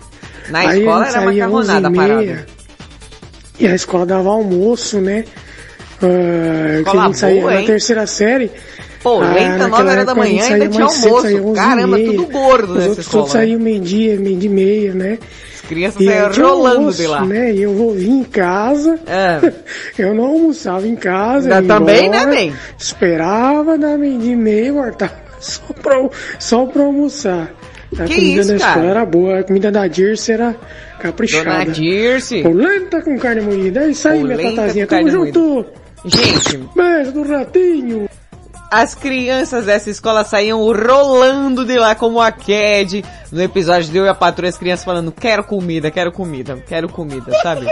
Na Aí escola era macarronada 11h30, parada. E a escola dava almoço, né? Ah, que Escola a gente saía boa, na hein? terceira série. Polenta, ah, naquela 9 horas da manhã, ainda tinha cedo, almoço. saía 11h30. Caramba, tudo gordo Os nessa outros escola, todos saíam meio-dia, meio de meia, né? As crianças E saíam tinha rolando almoço, de lá. Né? E eu vou vir em casa. eu não almoçava em casa. Também, embora, né, bem? Esperava dar meio de meia, voltava só pra, só pra almoçar. A Que comida isso, da escola cara? era boa, a comida da Dirce era caprichada. Dona Dirce. Polenta com carne moída. É isso aí, minha Polenta tatazinha. com Tamo junto. Gente. Beijo do ratinho. As crianças dessa escola saíam rolando de lá como a Ked no episódio de Eu e a Patrulha, as crianças falando, quero comida, quero comida, quero comida, sabe?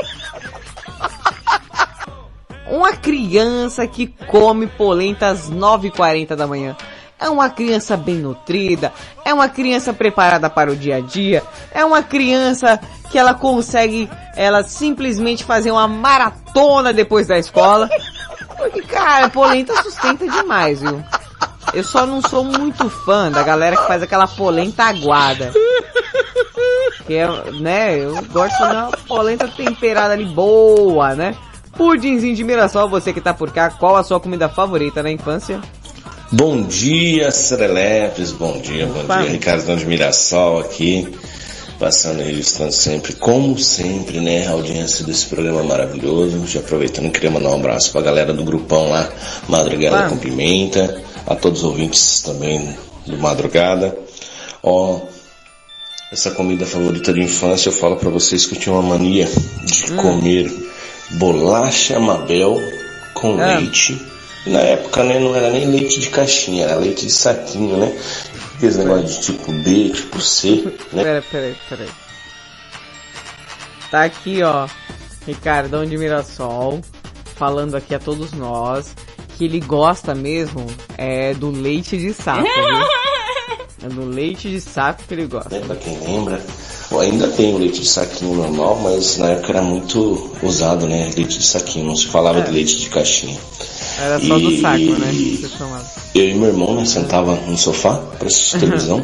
Uma criança que come polenta às 9h40 da manhã. É uma criança bem nutrida, é uma criança preparada para o dia a dia, é uma criança que ela consegue, ela simplesmente fazer uma maratona depois da escola. Porque, cara, polenta sustenta demais, viu? Eu só não sou muito fã da galera que faz aquela polenta aguada. Que é, né, eu gosto de uma polenta temperada ali boa, né? Pudinzinho de Mirassol, você que tá por cá, qual a sua comida favorita na infância? Bom dia, Serelepes, bom dia, bom Opa. dia, Ricardão de Mirassol aqui, passando e registrando sempre, como sempre, né, a audiência desse programa maravilhoso, já aproveitando, queria mandar um abraço pra galera do grupão lá, Madrugada Opa. com Pimenta, a todos os ouvintes também do Madrugada, ó, essa comida favorita de infância, eu falo pra vocês que eu tinha uma mania de comer bolacha Mabel com Ah. leite. Na época, né, não era nem leite de caixinha, era leite de saquinho, né? Aqueles negócios de tipo B, tipo C, né? Pera, pera, pera. Tá aqui, ó, Ricardão de Mirassol, falando aqui a todos nós que ele gosta mesmo é do leite de saco, viu? É do leite de saco que ele gosta. Né, Pra quem lembra, Bom, ainda tem o leite de saquinho normal, mas na época era muito usado, né? Leite de saquinho, não se falava de leite de caixinha. Era só do E- saco, né? Eu e meu irmão, né, sentava no sofá pra assistir televisão.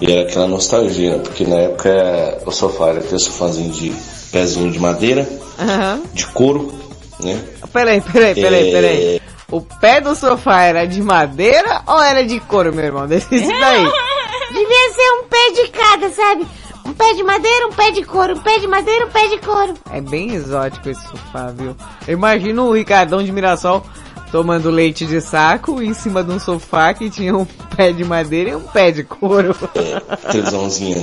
E era aquela nostalgia, né? Porque na época o sofá era aquele sofazinho de pezinho de madeira, Aham. de couro, né? Peraí, peraí, peraí, É. peraí. O pé do sofá era de madeira ou era de couro, meu irmão? Decide daí. Devia ser um pé de cada, sabe? Um pé de madeira, um pé de couro, um pé de madeira, um pé de couro. É bem exótico esse sofá, viu? Eu imagino o Ricardão de Mirassol tomando leite de saco em cima de um sofá que tinha um pé de madeira e um pé de couro. Televisãozinha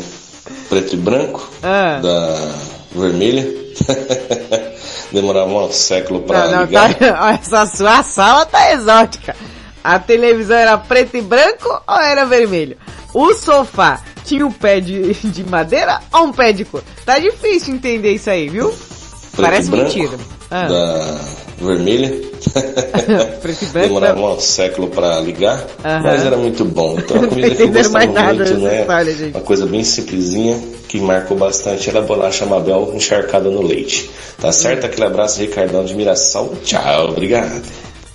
preto e branco, Ah. da vermelha. Demorava um século pra Não, não, ligar. tá, essa sua sala tá exótica. A televisão era preto e branco ou era vermelho? O sofá tinha um pé de, de madeira ou um pé de couro? Tá difícil entender isso aí, viu? Preto Parece branco, mentira. Ah. Da vermelha. Preto e branco. Demorava um século pra ligar, Aham. mas era muito bom. Então a comida que eu gostava muito, né? história. Uma coisa bem simplesinha, que marcou bastante, era a bolacha Mabel encharcada no leite. Tá certo? Aquele abraço, Ricardão de Mirassol. Tchau, obrigado.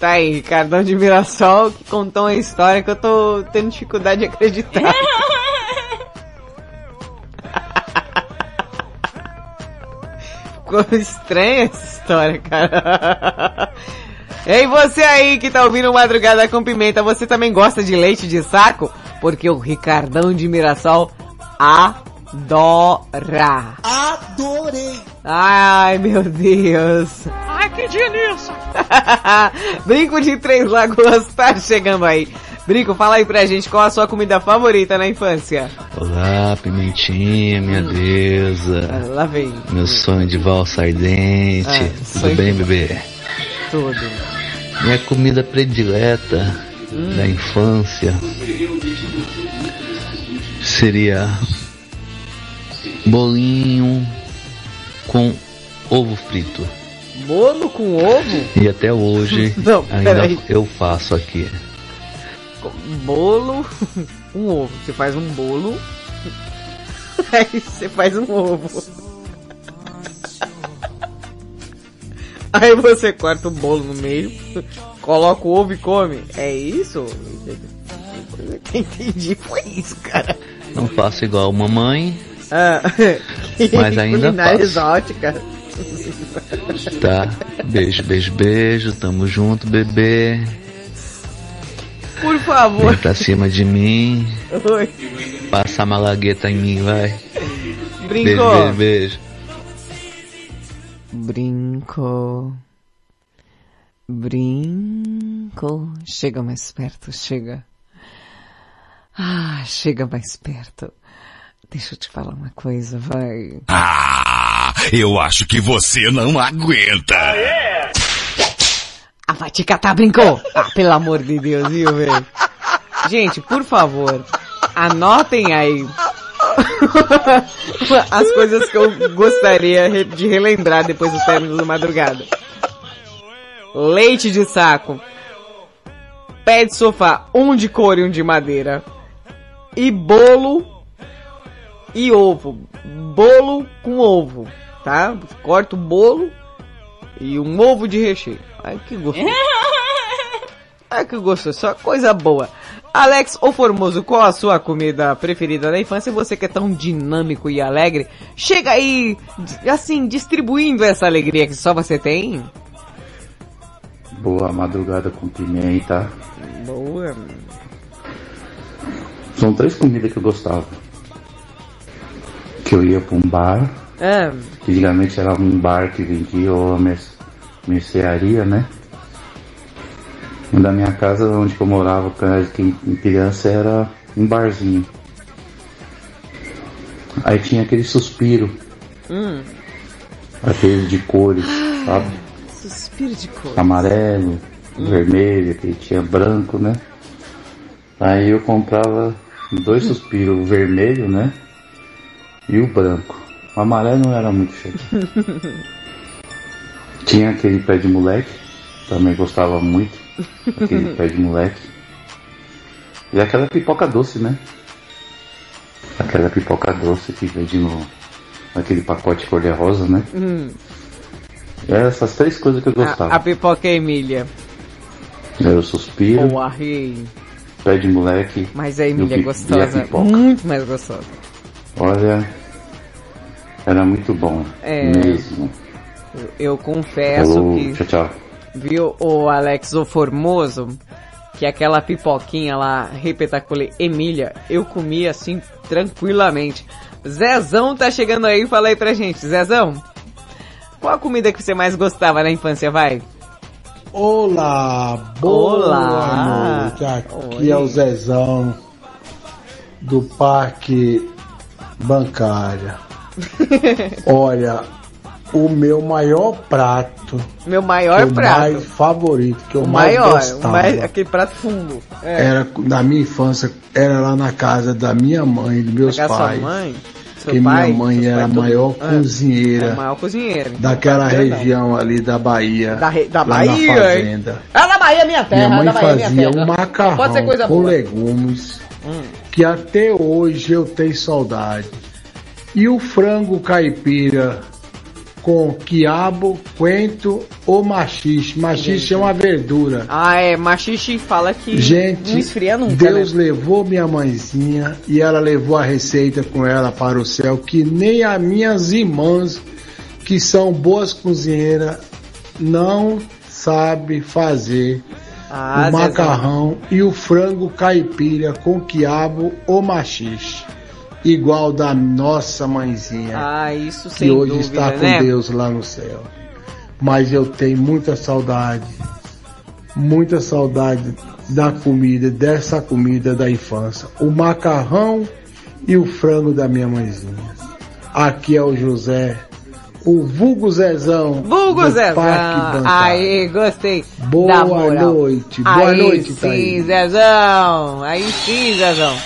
Tá aí, Ricardão de Mirassol que contou uma história que eu tô tendo dificuldade de acreditar. Ficou estranha essa história, cara. Ei, você aí que tá ouvindo Madrugada com Pimenta, você também gosta de leite de saco? Porque o Ricardão de Mirassol adora. Adorei! Ai, meu Deus. Ai, que delícia! Brinco de Três Lagoas tá chegando aí. Brinco, fala aí pra gente qual a sua comida favorita na infância. Olá, Pimentinha, minha deusa. Lá vem. Meu sonho de valsa ardente. Ah, Tudo bem, bebê? Tudo. Minha comida predileta Hum. da infância seria bolinho com ovo frito. Bolo com ovo? E até hoje Não, ainda eu faço aqui. Bolo, um ovo. Você faz um bolo, aí você faz um ovo. Aí você corta o bolo no meio, coloca o ovo e come. É isso? Entendi foi isso, cara. Não faço igual mamãe, Ah, Mas ainda culinária faço. exótica. tá? Beijo, beijo, beijo. Tamo junto, bebê. Por favor. Vem pra cima de mim. Oi. Passa a malagueta em mim, vai. Brincou. Beijo, beijo, beijo. Brinco. Brinco. Chega mais perto, chega. Ah, chega mais perto. Deixa eu te falar uma coisa, vai. Ah, eu acho que você não aguenta. Ah, vai te catar, brincou! Ah, pelo amor de Deus, viu, velho? Gente, por favor, anotem aí as coisas que eu gostaria de relembrar depois do término do madrugada. Leite de saco. Pé de sofá, um de couro e um de madeira. E bolo e ovo. Bolo com ovo, tá? Corta o bolo e um ovo de recheio. Ai, que gostoso. Ai, que gostoso. Só coisa boa. Alex, ô Formoso, qual a sua comida preferida da infância? Você que é tão dinâmico e alegre, chega aí, assim, distribuindo essa alegria que só você tem. Boa madrugada com pimenta. Boa. São três comidas que eu gostava. Que eu ia pra um bar. Ah, que Antigamente era um bar que vendia ou mer- mercearia, né? Da minha casa, onde eu morava em criança, era um barzinho. Aí tinha aquele suspiro, hum. aquele de cores, sabe? Suspiro de cor. amarelo, vermelho, que tinha branco, né? Aí eu comprava dois suspiros, o vermelho, né? E o branco. O amarelo não era muito cheio. Tinha aquele pé de moleque, também gostava muito. Aquele pé de moleque. E aquela pipoca doce, né? Aquela pipoca doce que vende no. naquele pacote cor-de-rosa, né? Hum. Eram essas três coisas que eu gostava. A, a pipoca Emília. Era o suspiro, Ou a rei. pé de moleque. Mas a o Emília é a gostosa. Muito mais gostosa. Olha, era muito bom. É. Mesmo. Eu, eu confesso Falou, que... Tchau, tchau. Viu o Alex o Formoso? Que aquela pipoquinha lá, repetacule Emília, eu comia assim tranquilamente. Zezão tá chegando aí, fala aí pra gente. Zezão, qual a comida que você mais gostava na infância, vai? Olá, boa Olá. noite. Aqui Oi. é o Zezão do Parque Bancária. Olha, o meu maior prato, Meu maior o prato. mais favorito, que eu o mais maior, o gostava, mais, aquele prato fundo. É. era na minha infância, era lá na casa da minha mãe, dos meus Na pais. sua mãe? Seu que pai? minha mãe Seu era a maior Ah, cozinheira é maior cozinheira. daquela região ali da Bahia. Da, re- da Bahia, na fazenda. Ah, da Bahia minha terra, Minha mãe Bahia fazia um macarrão com boa. legumes Hum. que até hoje eu tenho saudade. E o frango caipira com quiabo, coentro ou machixe. Machixe é uma verdura. Ah, é, machixe fala que Gente, não esfria nunca, Deus né? levou minha mãezinha e ela levou a receita com ela para o céu, que nem as minhas irmãs, que são boas cozinheiras, não sabe fazer Ah, o macarrão e o frango caipira com quiabo ou machixe, igual da nossa mãezinha, Ah, isso que sem hoje dúvida, está com né? Deus lá no céu. Mas eu tenho muita saudade, muita saudade da comida, dessa comida da infância. O macarrão e o frango da minha mãezinha. Aqui é o José, o vulgo Zezão. Vulgo Zezão. Aí, gostei. Boa noite, boa aí noite, sim, Thaís. Zezão. Aí sim, Zezão.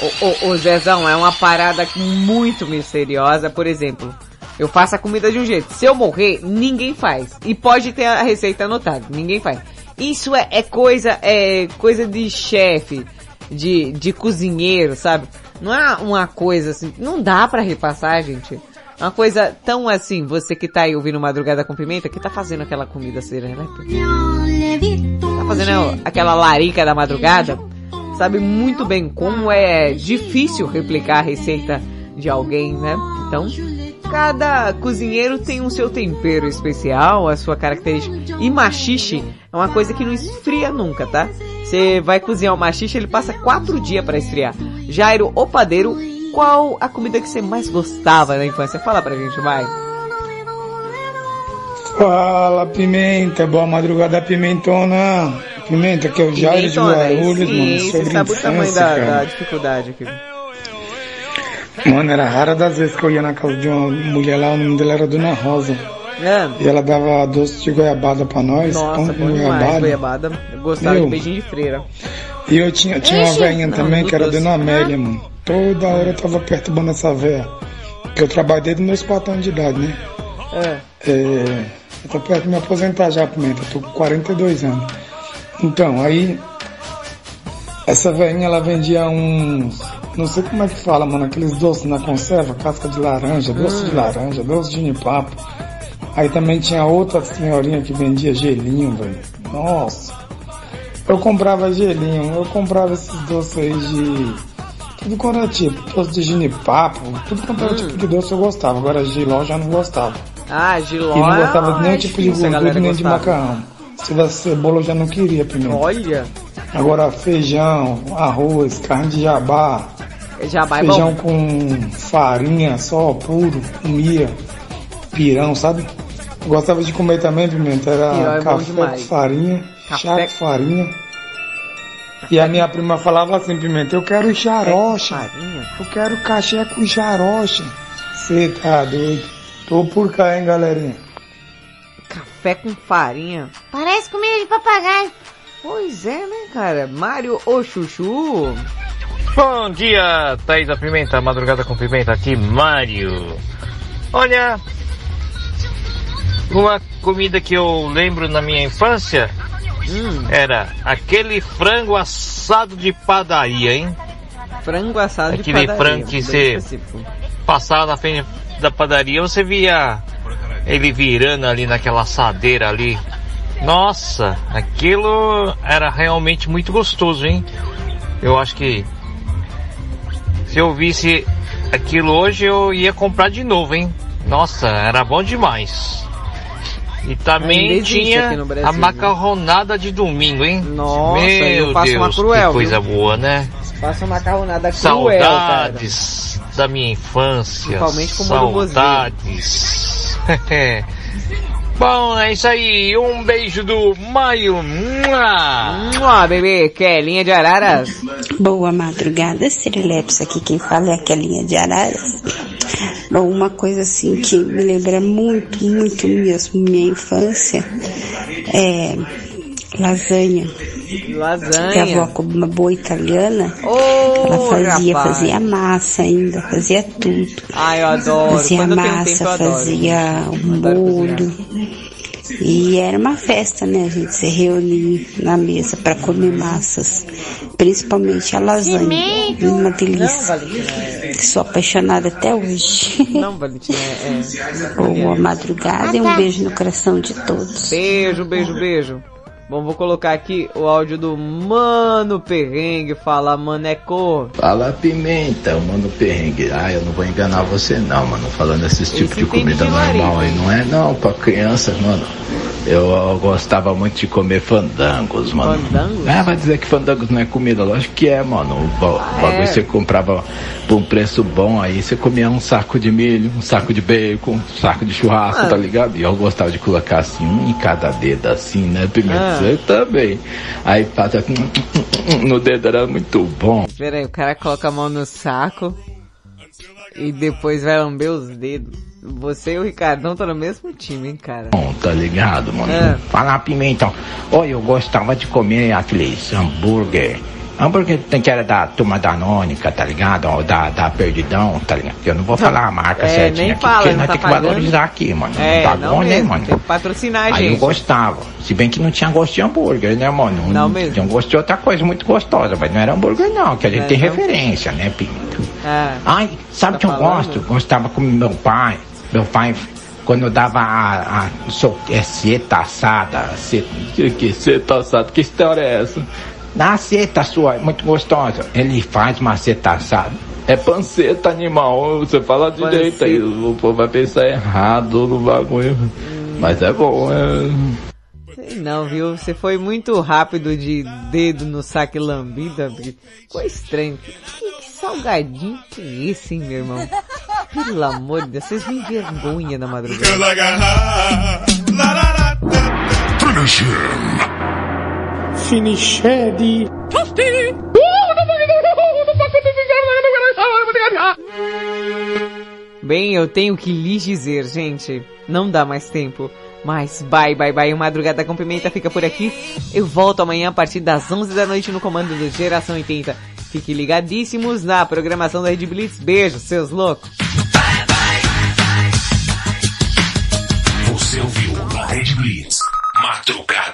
O, o, o Zezão é uma parada muito misteriosa. Por exemplo, eu faço a comida de um jeito. Se eu morrer, ninguém faz. E pode ter a receita anotada. Ninguém faz. Isso é, é coisa, é coisa de chefe, de, de cozinheiro, sabe? Não é uma coisa assim, não dá pra repassar, gente. Uma coisa tão assim, você que tá aí ouvindo Madrugada com Pimenta, que tá fazendo aquela comida serelepe. Tá fazendo aquela larica da madrugada, sabe muito bem como é difícil replicar a receita de alguém, né? Então, cada cozinheiro tem um seu tempero especial, a sua característica. E machixe é uma coisa que não esfria nunca, tá? Você vai cozinhar o machixe, ele passa quatro dias para esfriar. Jairo, o padeiro, qual a comida que você mais gostava na infância? Fala pra gente, vai. Fala Pimenta, boa madrugada Pimentona. Pimenta, que é o Jairo de Guarulhos, mano. você Sobre sabe o tamanho infância, da, da dificuldade aqui. Mano, era rara das vezes que eu ia na casa de uma mulher lá, o nome dela era Dona Rosa. É. E ela dava doce de goiabada pra nós, Nossa, pão com demais, goiabada. goiabada. Eu gostava Meu. de beijinho de freira. E eu tinha, tinha uma velhinha também, que era doce. Dona Amélia, mano. Toda hora eu tava perturbando essa velha. Porque eu trabalho desde meus 4 anos de idade, né? É. É, eu tô perto de me aposentar já, Pimenta. Eu tô com 42 anos. Então, aí. Essa velhinha, ela vendia uns. Não sei como é que fala, mano. Aqueles doces na conserva, casca de laranja, doce de Hum. laranja, doce de ginipapo. Aí também tinha outra senhorinha que vendia gelinho, velho. Nossa. Eu comprava gelinho, eu comprava esses doces aí de. Tudo quanto era tipo, doce de ginipapo, tudo quanto era tipo de doce eu gostava. Agora giló já não gostava. Ah, giló. E não gostava de nenhum é tipo de gordura nem de gostar. macarrão. Se tivesse cebola eu já não queria primeiro. Olha. Agora feijão, arroz, carne de jabá. Jabá é feijão bom. com farinha só, puro, comia. Pirão, sabe? Eu gostava de comer também, pimenta. É Era bom café com farinha, Café- chá com farinha. E a minha prima falava assim, pimenta, eu quero. Farinha? Eu quero caché com xarocha. Você tá doido? Tô por cá, hein, galerinha. Café com farinha. Parece comida de papagaio. Pois é, né, cara? Mário o Chuchu. Bom dia, Thaís da Pimenta, madrugada com pimenta aqui, Mário. Olha, uma comida que eu lembro na minha infância era aquele frango assado de padaria, hein? Frango assado Aquele de padaria. frango que você passava na frente da padaria, você via ele virando ali naquela assadeira ali. Nossa, aquilo era realmente muito gostoso, hein? Eu acho que se eu visse aquilo hoje eu ia comprar de novo, hein? Nossa, era bom demais. E também tinha Brasil, a viu? macarronada de domingo, hein? Nossa, Meu eu faço Deus, uma cruel, que coisa viu? boa, né? Faça uma macarronada cruel, cara. Saudades da minha infância. Principalmente com. Saudades. Bom, é isso aí. Um beijo do Maio. Mua! Mua, bebê, Kelinha de Araras. Boa madrugada, Serileps. Aqui quem fala é a Kelinha de Araras. Bom, uma coisa assim que me lembra muito, muito mesmo minha infância é lasanha. Lasanha. Que a avó, como uma boa italiana, Ô, ela fazia, rapaz. fazia massa ainda, fazia tudo. Ai, eu adoro. Fazia Quando massa, tempo, fazia o molho. E era uma festa, né? A gente se reunir na mesa para comer massas, principalmente a lasanha. Uma delícia. Sou apaixonada até hoje. Não, Valentina, é... é... Boa madrugada e um beijo no coração de todos. Beijo, beijo, beijo. Bom, vou colocar aqui o áudio do Mano Perrengue, fala Maneco. Fala pimenta, eu mando perrengue. Ah, eu não vou enganar você não, mano. Falando esses tipos de entende comida de normal aí, não é não, pra criança, mano. Eu, eu gostava muito de comer fandangos, mano. Fandangos? Ah, vai dizer que fandangos não é comida? Lógico que é, mano. O o bagulho é? você comprava por um preço bom, aí você comia um saco de milho, um saco de bacon, um saco de churrasco, Ah. tá ligado? E eu gostava de colocar assim, um em cada dedo, assim, né, pimenta? Ah. Também. Aí passa no dedo, era muito bom. Pera aí, o cara coloca a mão no saco e depois vai lamber os dedos. Você e o Ricardão estão no mesmo time, hein, cara? Bom, tá ligado, mano? É. Fala pimentão. Olha, eu gostava de comer aqueles hambúrguer. Hambúrguer tem que era da turma da Nônica, tá ligado? Ou da, da Perdidão, tá ligado? Eu não vou falar a marca É, certinha aqui, fala, porque não nós tá tem que valorizar aqui, mano. É, tá não bom, né, mano? tem que patrocinar a Aí eu gente. gostava. Se bem que não tinha gosto de hambúrguer, né, mano? Não mesmo. Tinha gosto de outra coisa muito gostosa, mas não era hambúrguer não, que a gente É, tem não? referência, né, Pimenta? Ah, Ai, sabe Tá que eu falando? gosto? Gostava com meu pai. Meu pai, quando eu dava a, a so, é, seta assada, seta, que, que seta assada, que história é essa? Na seta sua, é muito gostosa. Ele faz uma seta assada. É panceta animal, você fala direito aí, o povo vai pensar errado no bagulho. Mas é bom, é... sei não, viu? Você foi muito rápido de dedo no saque lambida. Ficou estranho. Que, que salgadinho que é esse, hein, meu irmão? Pelo amor de Deus, vocês me vergonha na madrugada. Finish him finiscedi. Tosti! Bem, eu tenho que lhes dizer, gente, não dá mais tempo. Mas bye, bye, bye. O Madrugada com Pimenta fica por aqui. Eu volto amanhã a partir das 11 da noite no comando do Geração 80. Fiquem ligadíssimos na programação da Red Blitz. Beijo, seus loucos. Você ouviu na Red Blitz. Madrugada.